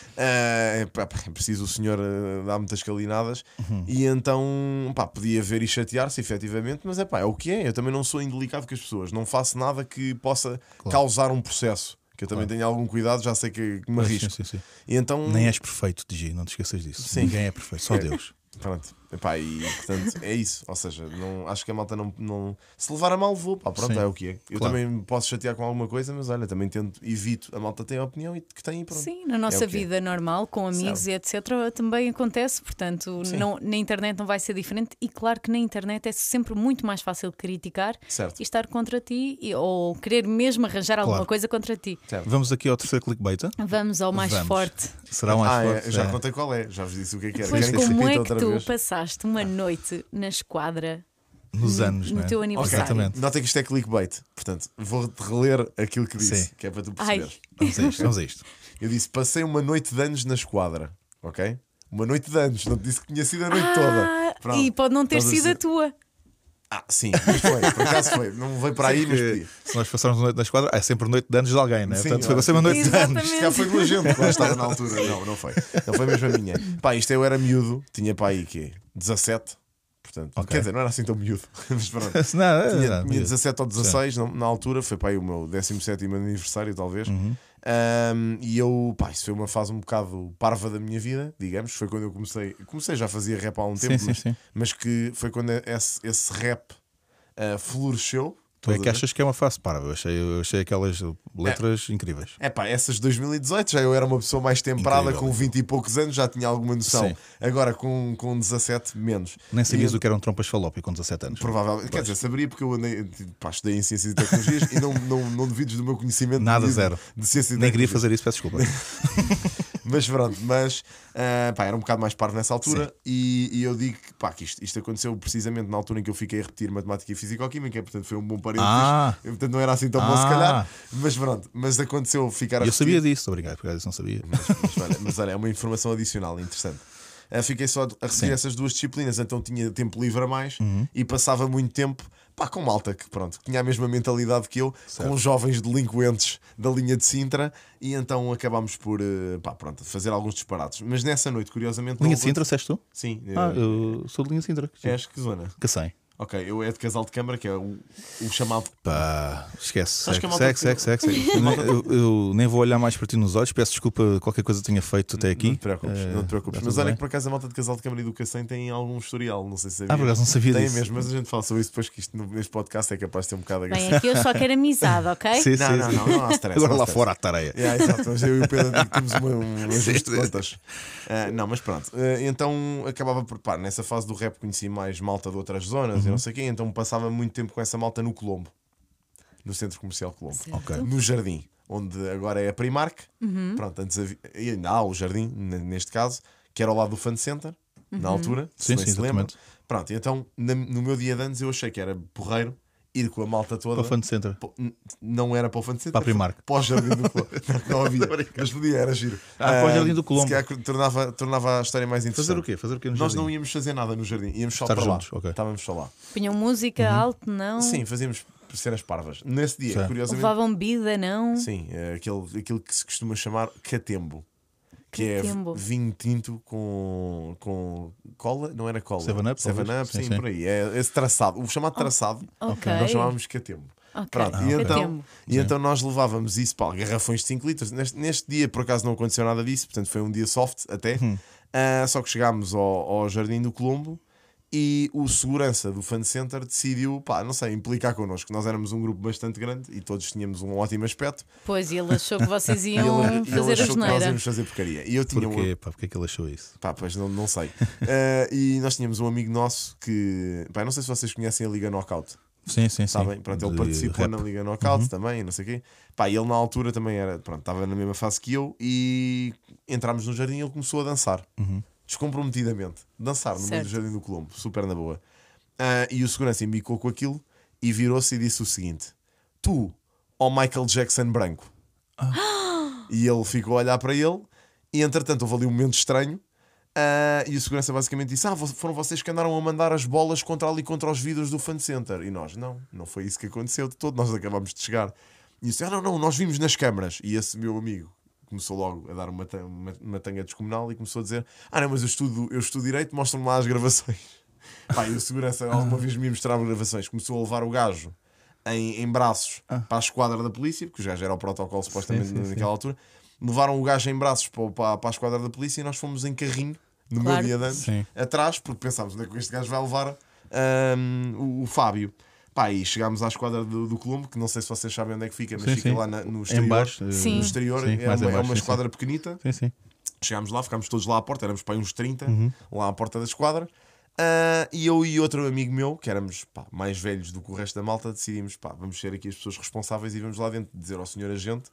Pá, é preciso o senhor ah, dar muitas calinadas Uhum. e então pá, podia ver e chatear-se efetivamente, mas é pá, é o que é. Eu também não sou indelicado com as pessoas, não faço nada que possa causar um processo. Que eu também tenho algum cuidado, já sei que, que me Sim, arrisco. sim, sim. E então, Nem és perfeito, Digi, não te esqueças disso. Sim. Ninguém é perfeito, só É. Deus. Pronto, Epá, e portanto é isso. Ou seja, não, acho que a malta não, não. Se levar a mal, vou. Pá, pronto, Sim. é o que é. Eu Claro. também me posso chatear com alguma coisa, mas olha, também tento, evito. A malta tem a opinião e que tem e pronto. Sim, na É nossa que é. vida normal, com amigos e etc., também acontece, portanto, Sim. não, na internet não vai ser diferente. E claro que na internet é sempre muito mais fácil criticar Certo. e estar contra ti e- ou querer mesmo arranjar alguma Claro. coisa contra ti. certo. Vamos aqui ao terceiro clickbait. Vamos ao mais Vamos. forte. Será o mais Ah, é, forte? já É. contei qual é, já vos disse o que é que era. Pois como é que tu vez? Passaste uma noite na esquadra Nos anos, no não é? teu aniversário? Exatamente. Nota que isto é clickbait, portanto, vou-te reler aquilo que disse, Sim. que é para tu perceberes. Vamos a isto, vamos a isto. *laughs* Eu disse: passei uma noite de anos na esquadra, ok? Uma noite de anos, não te disse que tinha sido a noite toda. Ah, Pronto. e pode não ter Estás sido a tua. Ah, sim, mas foi, por acaso foi. Não veio para aí, mas podia. se nós passarmos uma noite na esquadra, é sempre noite de anos de alguém, não é? Sim, Portanto, foi você uma noite de anos. Isto já foi do agente, lá estava na altura. Não, não foi. Não foi mesmo a minha. Pá, isto eu era miúdo, tinha para aí quê? 17. Portanto, Ok. quer dizer, não era assim tão miúdo. *laughs* Mas pronto. *laughs* Não, é, Tinha, não, tinha não. 17 ou 16 na, na altura, foi para aí o meu 17 aniversário, talvez. Uhum. Um, e eu, pá, isso foi uma fase um bocado parva da minha vida, digamos. Foi quando eu comecei. Comecei, já fazia rap há um Sim, tempo, sim, mas, sim. mas que foi quando esse, esse rap uh, floresceu. Tu é que achas que é uma fase parva. Eu achei, eu achei aquelas letras incríveis. É pá, essas de 2018 já eu era uma pessoa mais temperada, Incrível. com 20 e poucos anos já tinha alguma noção. Sim. Agora com, com 17, menos. Nem sabias E- o que eram trompas falópia com 17 anos. Provavelmente, quer dizer, saberia porque eu andei, pá, estudei em Ciências e Tecnologias e não, não, não duvides do meu conhecimento Nada, de, zero. de Ciências e Nem queria fazer isso, peço desculpa. *laughs* Mas pronto, mas ah, pá, era um bocado mais parvo nessa altura e, e eu digo que, pá, que isto, isto aconteceu precisamente na altura em que eu fiquei a repetir Matemática e Físico-Química, portanto foi um bom parênteses. Ah. Portanto não era assim tão bom se Ah. calhar, mas pronto, mas aconteceu ficar a eu sabia disso, obrigado, por isso não sabia. mas, olha, mas olha, é uma informação adicional interessante. Ah, fiquei só a repetir Sim. Uhum. essas duas disciplinas, então tinha tempo livre a mais e passava muito tempo pá, com malta que pronto, que tinha a mesma mentalidade que eu, com jovens delinquentes da linha de Sintra, e então acabámos por eh, pá, pronto, fazer alguns disparates. Mas nessa noite, curiosamente, Linha de Sintra, és tu? Sim, eh, Ah, eu sou de linha de Sintra. és que zona? Cacém. Ok, eu é de casal de câmara, que é o, o chamado. Pá, esquece. Acho a segue, segue, segue. *laughs* eu, eu nem vou olhar mais para ti nos olhos. Peço desculpa qualquer coisa que tenha feito até aqui. Não te preocupes, Eh, não te preocupes. Mas olha bem. que por acaso a malta de casal de câmara e Cacém tem algum historial, não sei se sabia. Ah, por acaso não sabia Tem disso. mesmo, mas a gente fala sobre isso depois que isto no- neste podcast é capaz de ter um bocado Bem, agressivo. aqui eu só quero amizade, ok? Sim, Não, sim, não, sim. não, não há stress. Agora não há lá stress. fora à tareia. Yeah, exato, mas eu e o Pedro temos uma, um *laughs* ajuste de contas. Ah, não, mas pronto. Ah, então acabava por. Pá, nessa fase do rap conheci mais malta de outras zonas e Uhum. não sei quê, então passava muito tempo com essa malta no Colombo, no Centro Comercial Colombo, Ok. no Jardim, onde agora é a Primark. Pronto, antes havia, e ainda há o Jardim, n- neste caso, que era ao lado do Fan Center, na altura. se Sim, bem sim, se lembra. exatamente. Pronto, e então na- no meu dia de anos eu achei que era porreiro ir com a malta toda. Para o Fan Center. Não era para o Fan Center, Para a Primark. Para o Jardim do Colombo. *laughs* Não, havia. Mas podia, era giro. Ah, para o Jardim do se Colombo. calhar tornava, tornava a história mais interessante. Fazer o quê? Fazer o quê no Nós jardim? não íamos fazer nada no jardim, íamos só Estar para juntos, lá. ok. Estávamos só lá. Punham música alto, não? Sim, fazíamos cenas parvas. Nesse dia, Sim. curiosamente. Levavam bebida, não? Sim, é aquele, aquilo que se costuma chamar catembo. Que Catembo. é vinho tinto com, com cola, não era cola. Seven Up, Seven talvez? Up, Sim, sim, sim. por aí. É esse traçado, o chamado traçado, Ok. nós chamávamos catembo. Ok. Pronto, Ah, e, ok. então, e então nós levávamos isso para garrafões de 5 litros. Neste, neste dia, por acaso, não aconteceu nada disso, portanto, foi um dia soft até. Hum. Ah, só que chegámos ao, ao Jardim do Colombo E o segurança do fan center decidiu, pá, não sei, implicar connosco. Nós éramos um grupo bastante grande e todos tínhamos um ótimo aspecto. Pois, e ele achou que vocês *laughs* iam ele, ele fazer a achou que nós íamos fazer porcaria. E eu tinha um, Porquê? Pá, porque é que ele achou isso? Pá, pois não, não sei. *laughs* Eh, e nós tínhamos um amigo nosso que. Pá, não sei se vocês conhecem a Liga Knockout. Sim, sim, sim. Sabem? Pronto, ele De participou rap. na Liga Knockout também, não sei o quê. Pá, e ele na altura também era. Pronto, estava na mesma fase que eu e entramos no jardim e ele começou a dançar. Descomprometidamente. Dançar no meio Certo. do jardim do Colombo, super na boa. Ah, e o segurança embicou com aquilo e virou-se e disse o seguinte: Tu, ó Michael Jackson branco. E ele ficou a olhar para ele, e entretanto houve ali um momento estranho. ah, e o segurança basicamente disse: Ah, foram vocês que andaram a mandar as bolas contra ali contra os vidros do fan center. E nós, não, não foi isso que aconteceu de todo, nós acabamos de chegar. E disse: Ah, não, não, nós vimos nas câmaras. E esse meu amigo começou logo a dar uma, uma, uma tanga descomunal e começou a dizer: Ah, não, mas eu estudo, eu estudo direito, mostram-me lá as gravações. *laughs* Pá, e o segurança alguma vez me mostrava gravações, começou a levar o gajo em, em braços para a esquadra da polícia, porque o gajo era o protocolo supostamente sim, sim. naquela altura. Levaram o gajo em braços para, para, para a esquadra da polícia e nós fomos em carrinho no Claro. meu dia de Sim. atrás, porque pensámos onde é que este gajo vai levar ahm, o, o Fábio. Pá, e chegámos à esquadra do, do Colombo, que não sei se vocês sabem onde é que fica, mas Sim, fica sim. lá na- no exterior. Em baixo. eh, Sim. No exterior Sim, é, mais uma, em é uma sim, esquadra pequenita. Sim, sim. Chegámos lá, ficámos todos lá à porta, éramos para uns 30, Uhum. lá à porta da esquadra. Ah, e eu e outro amigo meu, que éramos pá, mais velhos do que o resto da malta, decidimos: pá, vamos ser aqui as pessoas responsáveis e vamos lá dentro dizer ao senhor agente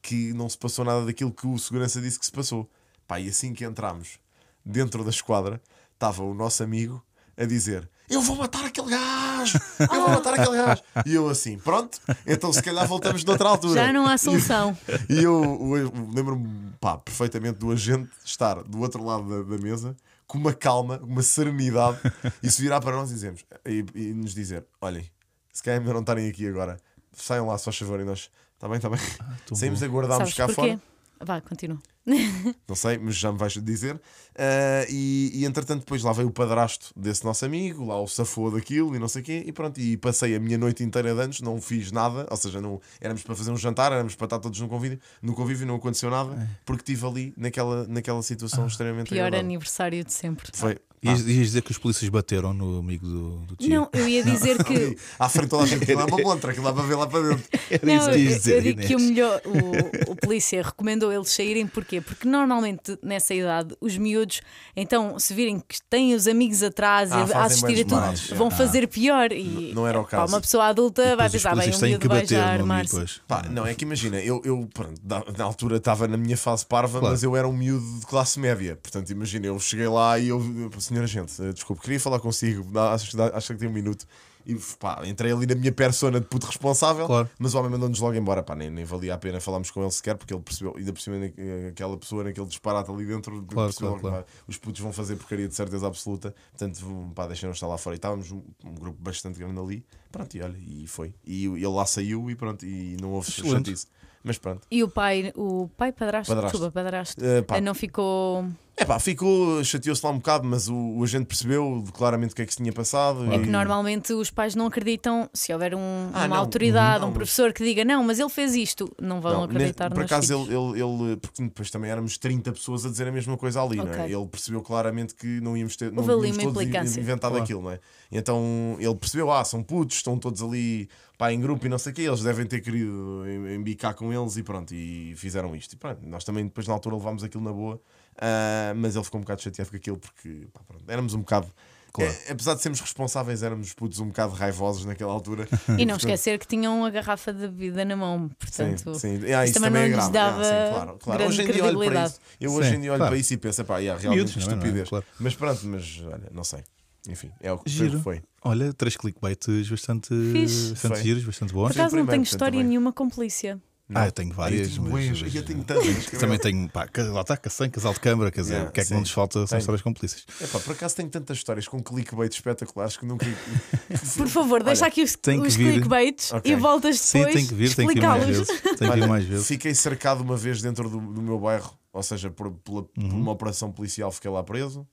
que não se passou nada daquilo que o segurança disse que se passou. Pá, e assim que entramos dentro da esquadra, estava o nosso amigo a dizer: Eu vou matar aquele gajo! Eu vou matar aquele gajo! E eu assim, pronto, então se calhar voltamos noutra altura. Já não há solução. E eu, o- eu lembro-me perfeitamente do agente estar do outro lado da, da mesa com uma calma, uma serenidade e se virar para nós e, dizemos, e, e nos dizer: Olhem, se calhar é melhor não estarem aqui agora, saiam lá, só favor. E nós, está bem, está bem. tão Saímos, bom. aguardámos Sabes cá porquê? fora. Vá, continua. *laughs* Não sei, mas já me vais dizer. Ah, e, e entretanto, depois lá veio o padrasto desse nosso amigo, lá o safou daquilo e não sei o quê. E pronto, e passei a minha noite inteira de anos, não fiz nada. Ou seja, não, éramos para fazer um jantar, éramos para estar todos no convívio, no convívio não aconteceu nada, porque estive ali naquela, naquela situação extremamente Pior agradável. aniversário de sempre. Foi. Ias, ias dizer que os polícias bateram no amigo do, do tio. Não, eu ia dizer que. Ali, *laughs* à frente toda a gente, aquilo é uma *laughs* montra, aquilo dá para ver lá para dentro. Era Não, isso que dizer, eu digo que o Inês. melhor, o, *laughs* o polícia recomendou eles saírem, porquê? Porque normalmente nessa idade os miúdos, então, se virem que têm os amigos atrás Ah, a- assistir mais a tudo, demais, vão ah. fazer pior. E não era o pá, caso. uma pessoa adulta vai pensar, bem, um miúdo que vai já armar-se. Pá, não, é que imagina, eu, eu pronto, na altura estava na minha fase parva, Claro. mas eu era um miúdo de classe média. Portanto, imagina, eu cheguei lá e eu, eu, senhora gente, eh, desculpe, queria falar consigo, acho, que acho que tem um minuto. E pá, entrei ali na minha persona de puto responsável, Claro. mas o homem mandou-nos logo embora. Pá, nem, nem valia a pena falarmos com ele sequer, porque ele percebeu, ainda por cima, eh, aquela pessoa naquele disparate ali dentro, Claro, percebeu claro, logo, claro. pá, os putos vão fazer porcaria de certeza absoluta. Portanto, pá, deixaram estar lá fora. E estávamos um, um grupo bastante grande ali. Pronto, e olha, e foi. E ele lá saiu e pronto, e não houve chatice. Mas pronto. E o pai, o pai padrasto, Padrasto. desculpa, padrasto, Eh, pá, não ficou. É pá, ficou, chateou-se lá um bocado, mas o, o agente percebeu claramente o que é que se tinha passado. É e- que normalmente os pais não acreditam se houver um- Ah, uma não. autoridade, Não, um mas- professor que diga não, mas ele fez isto, não vão Não, acreditar ne- Por acaso ele, ele, ele- Porque depois também éramos 30 pessoas a dizer a mesma coisa ali, não é? Ele percebeu claramente que não íamos ter. Não uma todos inventado Claro. aquilo, não é? Então ele percebeu, ah, são putos, estão todos ali pá, em grupo e não sei o quê, eles devem ter querido em- embicar com eles e pronto, e fizeram isto. E pronto, nós também depois na altura levámos aquilo na boa, ah, mas ele ficou um bocado chateado com aquilo porque pá, pronto, éramos um bocado. Claro. é, apesar de sermos responsáveis, éramos putos um bocado raivosos naquela altura. *laughs* E não Portanto, esquecer que tinham a garrafa de bebida na mão, portanto. Sim, sim. Ah, isso isso também também, não é lhes grave. dava Ah, sim, claro, claro. grande Hoje em dia olho para credibilidade. isso. Eu hoje Sim, em dia olho claro. para isso e penso, pá, yeah, realmente Miúdos, não é? estupidez. Claro. Mas pronto, mas olha, não sei. Enfim, é o que Giro. foi. Olha, três clickbaits bastante, bastante Foi. giros, bastante Por bons. acaso não tenho história também. nenhuma com polícia. Ah, eu tenho várias. Eu tenho mas- eu tenho tantas. *laughs* Também tenho, pá, lá está, sem casal de câmara, quer dizer, Yeah, o que é que sim. não nos falta são Tenho. histórias com polícias. Epá, por acaso tenho tantas histórias com clickbait espetaculares que nunca. *laughs* Por favor, deixa aqui os, os vir. clickbaits Ok. e voltas Sim, depois tem que vir, tem que ir mais explicá-los. vezes. Tem que mais vezes. Fiquei cercado uma vez dentro do, do meu bairro, ou seja, por, pela- por Uhum. uma operação policial, fiquei lá preso.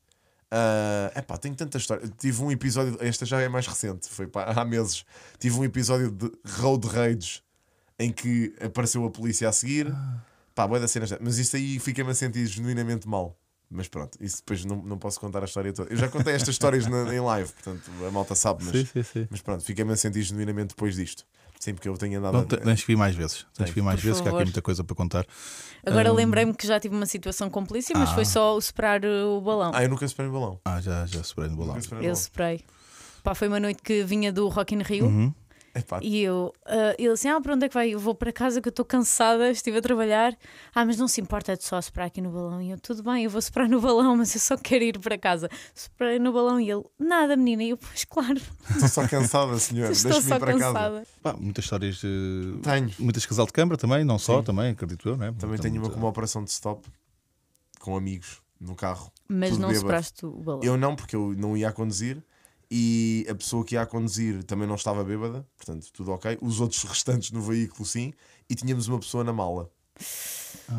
Ah, epá, tenho tanta história. Tive um episódio, esta já é mais recente, foi pá, há meses. Tive um episódio de Road Rage em que apareceu a polícia a seguir. Ah. Pá, boa da cena, mas isso aí fica-me a sentir genuinamente mal. Mas pronto, isso depois não, não posso contar a história toda. Eu já contei estas histórias na- em live, portanto a malta sabe, mas, Sim, sim, sim. mas pronto, fiquei-me a sentir genuinamente depois disto. Sim, porque eu tenho andado. Não, tens que vir mais vezes. Tens que vir mais vezes, que há aqui muita coisa para contar. Agora Hum. lembrei-me que já tive uma situação complícia, mas Ah. foi só o soprar uh, o balão. Ah, eu nunca superei o balão. Ah, já, já superei no balão. Superei Eu balão. soprei. Pá, foi uma noite que vinha do Rock in Rio Uhum. Epá, e eu, ah, ele assim: Ah, para onde é que vai? Eu vou para casa que eu estou cansada, estive a trabalhar. Ah, mas não se importa de só soprar aqui no balão. E eu, tudo bem, eu vou soprar no balão, mas eu só quero ir para casa. Soprei no balão e ele, nada, menina. E eu, pois claro, Estou só cansada, senhor. Deixa-me ir para casa. cansada. Pá, muitas histórias. eh, Tenho. Muitas casal de câmara também, não só, Sim. também, acredito eu, né? Também tenho uma muita- com uma operação de stop com amigos no carro. Mas não bêbado. sopraste o balão. Eu não, porque eu não ia a conduzir e a pessoa que ia a conduzir também não estava bêbada, portanto, tudo ok. Os outros *laughs* restantes no veículo, sim, e tínhamos uma pessoa na mala.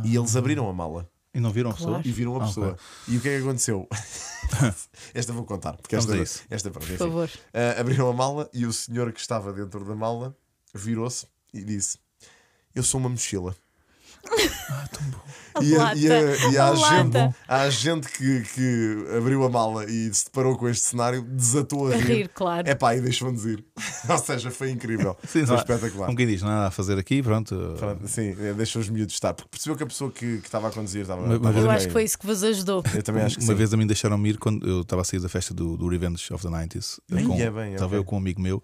E eles abriram a mala E não viram a Claro. pessoa? e viram a Ah, pessoa. ok. E o que é que aconteceu? *laughs* esta vou contar, porque esta, esta pronto, Por enfim. favor. Ah, abriram a mala e o senhor que estava dentro da mala virou-se e disse: Eu sou uma mochila. *laughs* A E a, e a- e a A agente, a agente que, que abriu a mala e se deparou com este cenário desatou a A rir. rir, claro. É pá, e deixou-nos *laughs* ir. Ou seja, foi incrível. *laughs* Sim, foi espetacular. Como quem diz, nada a fazer aqui, pronto. Pronto, Sim, é, deixou os miúdos estar. Porque percebeu que a pessoa que, que estava a conduzir estava. Mas- estava Eu bem. acho que foi isso que vos ajudou. Eu também acho que Uma sim. vez a mim deixaram-me ir quando eu estava a sair da festa do, do Revenge of the 90s. Ai, com, é bem, estava ok. eu com um amigo meu.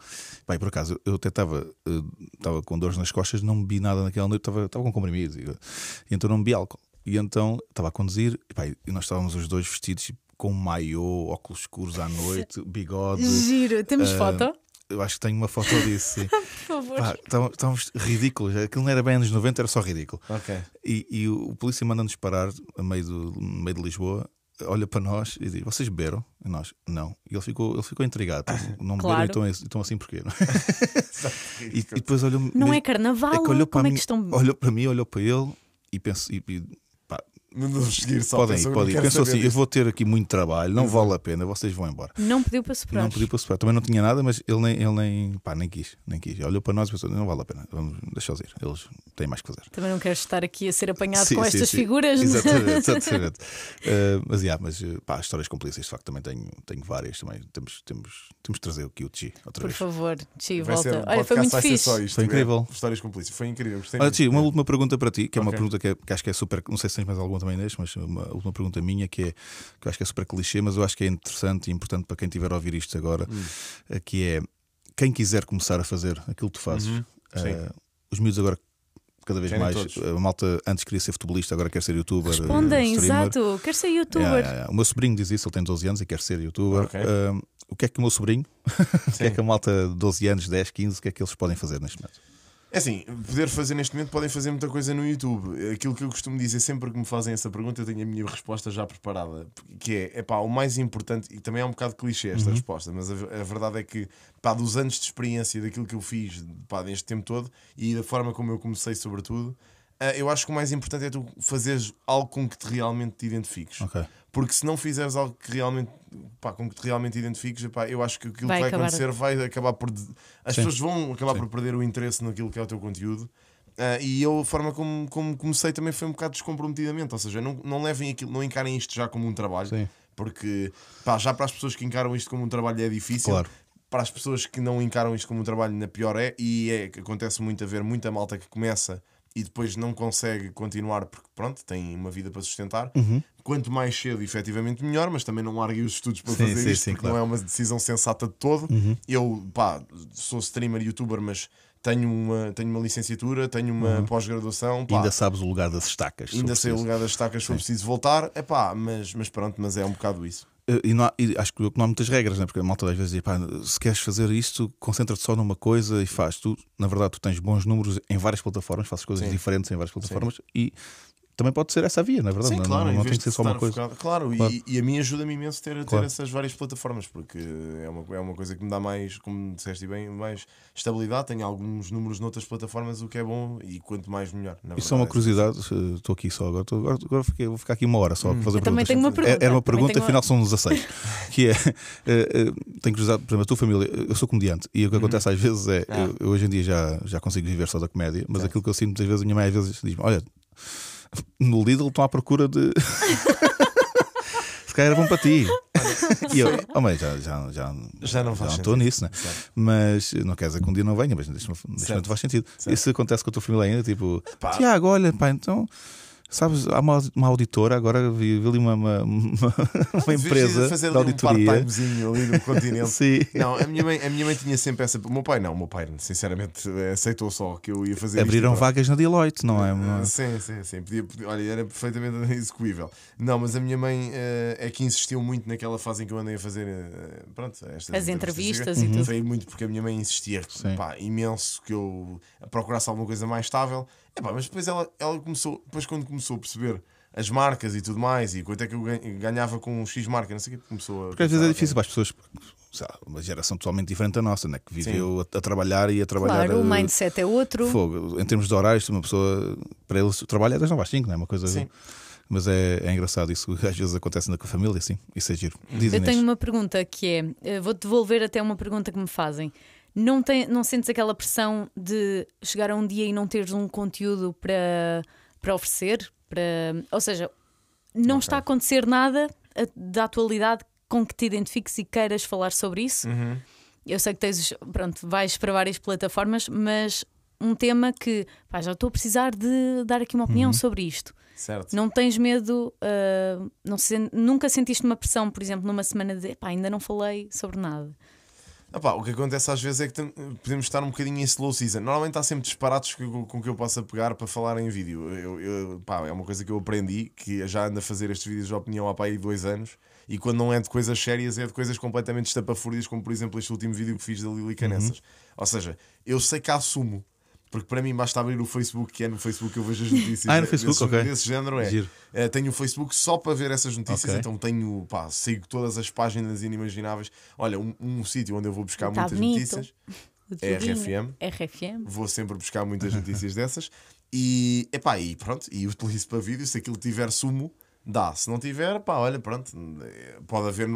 Bem, por acaso, eu até estava eh, estava com dores nas costas, não bebi nada naquela noite, estava, estava com comprimidos. E, então não bebi álcool. E então estava a conduzir e, pá, e nós estávamos os dois vestidos com maiô, óculos escuros à noite, *laughs* bigode. Giro. Temos Ah, foto? Eu acho que tenho uma foto disso. sim. *laughs* Por favor. Pá, estávamos- ridículos. Aquilo não era bem anos 90, era só ridículo. Ok. E, e o, o polícia manda-nos parar a meio, do, no meio de Lisboa, olha para nós e diz: Vocês beberam? E nós, não. E ele ficou, ele ficou intrigado. *coughs* Não beberam, Claro. então, então assim porquê? *laughs* e, e depois olhou Não é carnaval? é que olhou para Como é mim, que estão. olhou para mim, olhou para ele e pensou. E, e, Mandou-vos seguir só. podem ir, pensou, podem ir. Pensou assim: Eu vou ter aqui muito trabalho, não vale a pena, vocês vão embora. Não pediu para soprar. não pediu para superar. Também não tinha nada, mas ele nem, ele nem, pá, nem quis. Nem quis. Olhou para nós e pensou: Não vale a pena, vamos deixá-los ir. Eles têm mais que fazer. Também não quero estar aqui a ser apanhado Sim, com sim, estas sim. figuras. Exatamente, *laughs* exatamente. Uh, mas, yeah, mas uh, pá, histórias complícias, de facto, também tenho, tenho várias. Também temos, temos, temos de trazer aqui o Chi outra Por vez. favor, Chi, volta. Olha, foi muito fixe. só isto, Foi é, incrível. Histórias com polícia. Foi incrível. Olha. Chi, uma última pergunta para ti, que é uma pergunta que, é- que acho que é super. Não sei se tens mais alguma também neste, mas uma última pergunta minha que é que eu acho que é super clichê, mas eu acho que é interessante e importante para quem estiver a ouvir isto agora, Hum. uh, que é quem quiser começar a fazer aquilo que tu fazes. Uhum, uh, os miúdos agora. Cada vez Querem mais, todos. a malta antes queria ser futebolista, agora quer ser youtuber. uh, Respondem, exato. Quero ser youtuber. Yeah, yeah, yeah. O meu sobrinho diz isso, ele tem 12 anos e quer ser youtuber. Ok. Um, o que é que o meu sobrinho, *laughs* o que é que a malta de 12 anos, 10, 15, o que é que eles podem fazer neste momento? É assim, poder fazer neste momento podem fazer muita coisa no YouTube. Aquilo que eu costumo dizer sempre que me fazem essa pergunta, eu tenho a minha resposta já preparada. Que é, epá, o mais importante, e também é um bocado clichê esta resposta, mas a, a verdade é que, pá, dos anos de experiência, daquilo que eu fiz, pá, neste tempo todo, e da forma como eu comecei, sobretudo, eu acho que o mais importante é tu fazeres algo com que te realmente te identifiques. Ok. Porque se não fizeres algo que realmente, pá, com que te realmente identifiques, epá, eu acho que aquilo Vai que vai acabar- acontecer vai acabar por. As Sim. pessoas vão acabar Sim. por perder o interesse naquilo que é o teu conteúdo. Ah, e eu, a forma como, como comecei também foi um bocado descomprometidamente. Ou seja, não, não levem aquilo, não encarem isto já como um trabalho, Sim. porque pá, já para as pessoas que encaram isto como um trabalho é difícil. Claro. Para as pessoas que não encaram isto como um trabalho, na pior é, e é que acontece muito a ver muita malta que começa e depois não consegue continuar porque pronto, tem uma vida para sustentar. Uhum. Quanto mais cedo, efetivamente, melhor, mas também não larguem os estudos para Sim, fazer sim, isto, sim, porque claro. Uhum. não é uma decisão sensata de todo. Eu, pá, sou streamer, youtuber, mas tenho uma, tenho uma licenciatura, tenho uma pós-graduação, Uhum. Ainda sabes o lugar das estacas. ainda sei o preciso. lugar das estacas se for preciso voltar, é pá, mas, mas pronto, mas é um bocado isso. E, não há- e acho que não há muitas regras, né? porque a malta às vezes diz: pá, se queres fazer isto, concentra-te só numa coisa e faz. Tu, na verdade, tu tens bons números em várias plataformas, fazes coisas Sim. diferentes em várias plataformas e também pode ser essa a via, na verdade. Sim, não, claro, não, não tem que ser só uma coisa. focado- Claro, e- Claro. E, a mim ajuda-me imenso ter, ter Claro. essas várias plataformas, porque é uma, é uma coisa que me dá mais, como disseste bem, mais estabilidade. Tenho alguns números noutras plataformas, o que é bom, e quanto mais melhor. na Isso é uma verdade. curiosidade, estou aqui só agora, estou- agora, agora fiquei- vou ficar aqui uma hora só a fazer Eu também tenho uma É- pergunta. Era uma pergunta, uma- afinal são 16. *laughs* que é, eh, eh, tenho curiosidade, por exemplo, a tua família, eu sou comediante e o que acontece às vezes é, Ah. eu, eu hoje em dia já, já consigo viver só da comédia, mas aquilo que eu sinto muitas vezes, a minha mãe às vezes diz-me: Olha, no Lidl estão à procura de. *laughs* se calhar era bom para ti. E eu, oh, mãe, já, já, já, Já não faz estou sentido. nisso, né? Certo. Mas não quer dizer que um dia não venha, mas momento Certo. faz sentido. Certo. Isso acontece com a tua família ainda, tipo. Tiago, olha, pá, então. Sabes, há uma, uma auditora, agora vi, vi ali uma, uma, uma, *laughs* uma empresa fazer de ali um auditoria. part-timezinho ali no continente. *laughs* Sim. Não, a minha, mãe, a minha mãe tinha sempre essa. O meu pai não, o meu pai sinceramente aceitou só que eu ia fazer isto Abriram pronto. vagas na Deloitte, não é? É? Sim, sim, sim. Podia, podia- olha, era perfeitamente *laughs* execuível. Não, mas a minha mãe eh, é que insistiu muito naquela fase em que eu andei a fazer eh, pronto, estas As entrevistas Uhum. e tudo. Foi muito porque a minha mãe insistia pá, imenso que eu procurasse alguma coisa mais estável. Epá, mas depois ela, ela começou, depois quando começou a perceber as marcas e tudo mais, e quanto é que eu gan- ganhava com um X marca, não sei o que, começou a. Porque às vezes é difícil para as pessoas, lá, uma geração totalmente diferente da nossa, né? que viveu a, a trabalhar e a trabalhar. Claro, o eh, mindset é outro. Fogo. Em termos de horários, uma pessoa, para eles, o trabalho é das 9 às 5, não é? Uma coisa. Sim. Mas é, é engraçado isso, *laughs* às vezes acontece na família, sim, isso é giro. Diz Eu Inês. tenho uma pergunta que é: eh, vou devolver até uma pergunta que me fazem. Não, tem, não sentes aquela pressão de chegar a um dia e não teres um conteúdo para, para oferecer? Para, ou seja, não está a acontecer nada da atualidade com que te identifiques e queiras falar sobre isso? Uhum. Eu sei que tens, pronto, vais para várias plataformas, mas um tema que pá, já estou a precisar de dar aqui uma opinião sobre isto. Certo. Não tens medo, ah, não sen- nunca sentiste uma pressão, por exemplo, numa semana de "Epá, ainda não falei sobre nada. Ah pá, o que acontece às vezes é que podemos estar um bocadinho em slow season. Normalmente há sempre disparados que, com que eu possa pegar para falar em vídeo. Eu, eu- pá, é uma coisa que eu aprendi, que já ando a fazer estes vídeos de opinião há pá, aí dois anos. E quando não é de coisas sérias, é de coisas completamente estapafúrdias, como por exemplo este último vídeo que fiz da Lili Canessas. Ou seja, eu sei que assumo. Porque para mim basta abrir o Facebook, que é no Facebook que eu vejo as notícias. *laughs* Ah, é no desse- Facebook, ok. Desse género é. Giro. Eh, tenho o Facebook só para ver essas notícias, Ok. então tenho, pá, sigo todas as páginas inimagináveis. Olha, um, um sítio onde eu vou buscar Tá muitas bonito. notícias, *laughs* O É. RFM. RFM. vou sempre buscar muitas *laughs* notícias dessas e, epá, e pronto, e utilizo para vídeo. Se aquilo tiver sumo, dá. Se não tiver, pá, olha, pronto, pode haver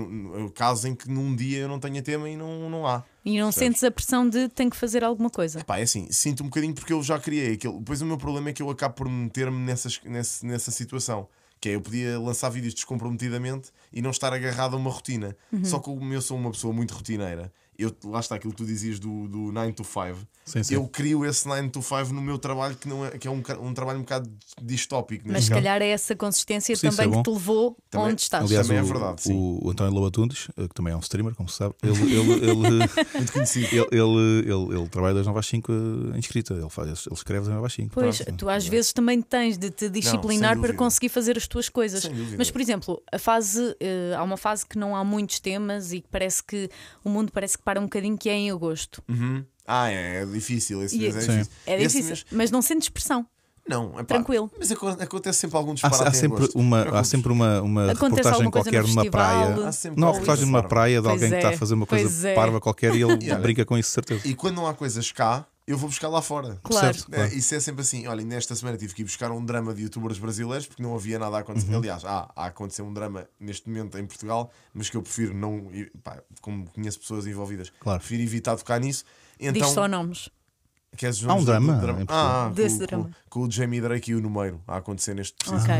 casos em que num dia eu não tenha tema e não, não há. E não Percebes? sentes a pressão de tenho que fazer alguma coisa. Pá, é assim, sinto um bocadinho porque eu já criei aquilo. Depois o meu problema é que eu acabo por meter-me nessas, nesse- nessa situação. Que é, eu podia lançar vídeos descomprometidamente e não estar agarrado a uma rotina. Só que eu sou uma pessoa muito rotineira, eu, lá está aquilo que tu dizias do, do 9 to 5. Sim, sim. Eu crio esse 9 to 5 no meu trabalho, que, não é, que é um, um trabalho um bocado distópico. Mas neste se calhar é essa consistência Sim, isso também é que te levou Também- onde estás. Aliás, Também é o, verdade, sim. o, o António Lobatundes, eh, que também é um streamer, como se sabe, ele, ele, ele, *laughs* Muito conhecido. ele, ele, ele, ele trabalha das 9 às 5 eh, em escrita, ele, faz, ele escreve das 9 às 5. Pois, Pronto. tu às vezes também tens de te disciplinar para dúvida. conseguir fazer as tuas coisas. Mas, por exemplo, a fase, eh, há uma fase que não há muitos temas e que parece que o mundo parece que para um bocadinho que é em agosto. Uhum. Ah, é, é difícil. Esse E- mês é Sim. difícil. É Esse difícil, mês- mas não sentes pressão. Não, epá, Tranquilo. Mas aco- acontece sempre algum Há, disparate há em sempre agosto. uma, há preocupes. sempre uma, uma Acontece reportagem alguma coisa qualquer no numa festival. praia. Há sempre Não, há qualquer reportagem numa coisa. praia de Pois alguém que está é, a fazer uma pois coisa é. parva qualquer e ele *laughs* brinca com isso, de certeza. E quando não há coisas cá, eu vou buscar lá fora. Claro. Certo, É, claro. isso é sempre assim. Olha, nesta semana tive que ir buscar um drama de youtubers brasileiros porque não havia nada a acontecer. Uhum. Aliás, há, há a acontecer um drama neste momento em Portugal, mas que eu prefiro não. pá, como conheço pessoas envolvidas, Claro. prefiro evitar tocar nisso. Então, Diz só nomes. Queres os Há um do- drama do Portugal? Ah, Desse com, drama. Com, com o Jamie Drake e o Numeiro a acontecer neste preciso. Ok.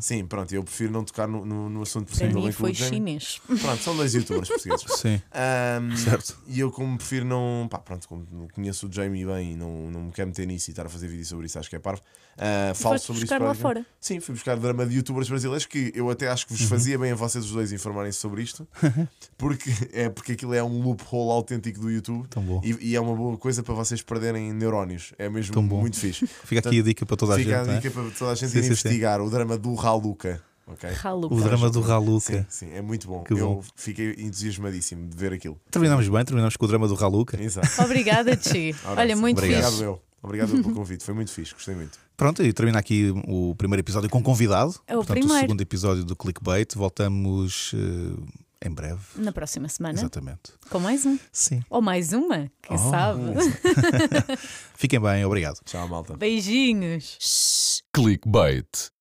Sim, pronto, eu prefiro não tocar no, no, no assunto por Para cima mim foi chinês. Pronto, são dois youtubers portugueses. *laughs* Sim, Ahm, certo. E eu, como prefiro não. Pá, pronto, como conheço o Jamie bem e não, não me quero meter nisso e estar a fazer vídeo sobre isso, acho que é parvo. Ah, falo sobre buscar isso. lá fora. Sim, fui buscar drama de youtubers brasileiros que eu até acho que Uhum. vos fazia bem a vocês os dois informarem-se sobre isto, *laughs* porque é porque aquilo é um loophole autêntico do YouTube Tão bom. e, e é uma boa coisa para vocês perderem neurónios. É mesmo Tão bom. muito fixe. *laughs* Fica aqui a dica para toda a Fica gente. a não é? dica para toda a gente Sim, ir sim, investigar o drama do Raluca. ok? Raluca. O drama do Sim, Raluca. sim, é muito bom. Que eu bom. fiquei entusiasmadíssimo de ver aquilo. Terminamos bem, terminamos com o drama do Raluca. Exato. Obrigada. *laughs* Ora, Olha, muito Obrigado. fixe. Obrigado, eu. Obrigado pelo convite. Foi muito fixe, gostei muito. Pronto, e termina aqui o primeiro episódio com convidado. É o Portanto, primeiro. o segundo episódio do Clickbait. Voltamos eh, em breve. Na próxima semana, Exatamente. com mais um. Sim. Ou mais uma, quem Oh. sabe. *laughs* Fiquem bem, obrigado. Tchau, malta. Beijinhos. Clickbait.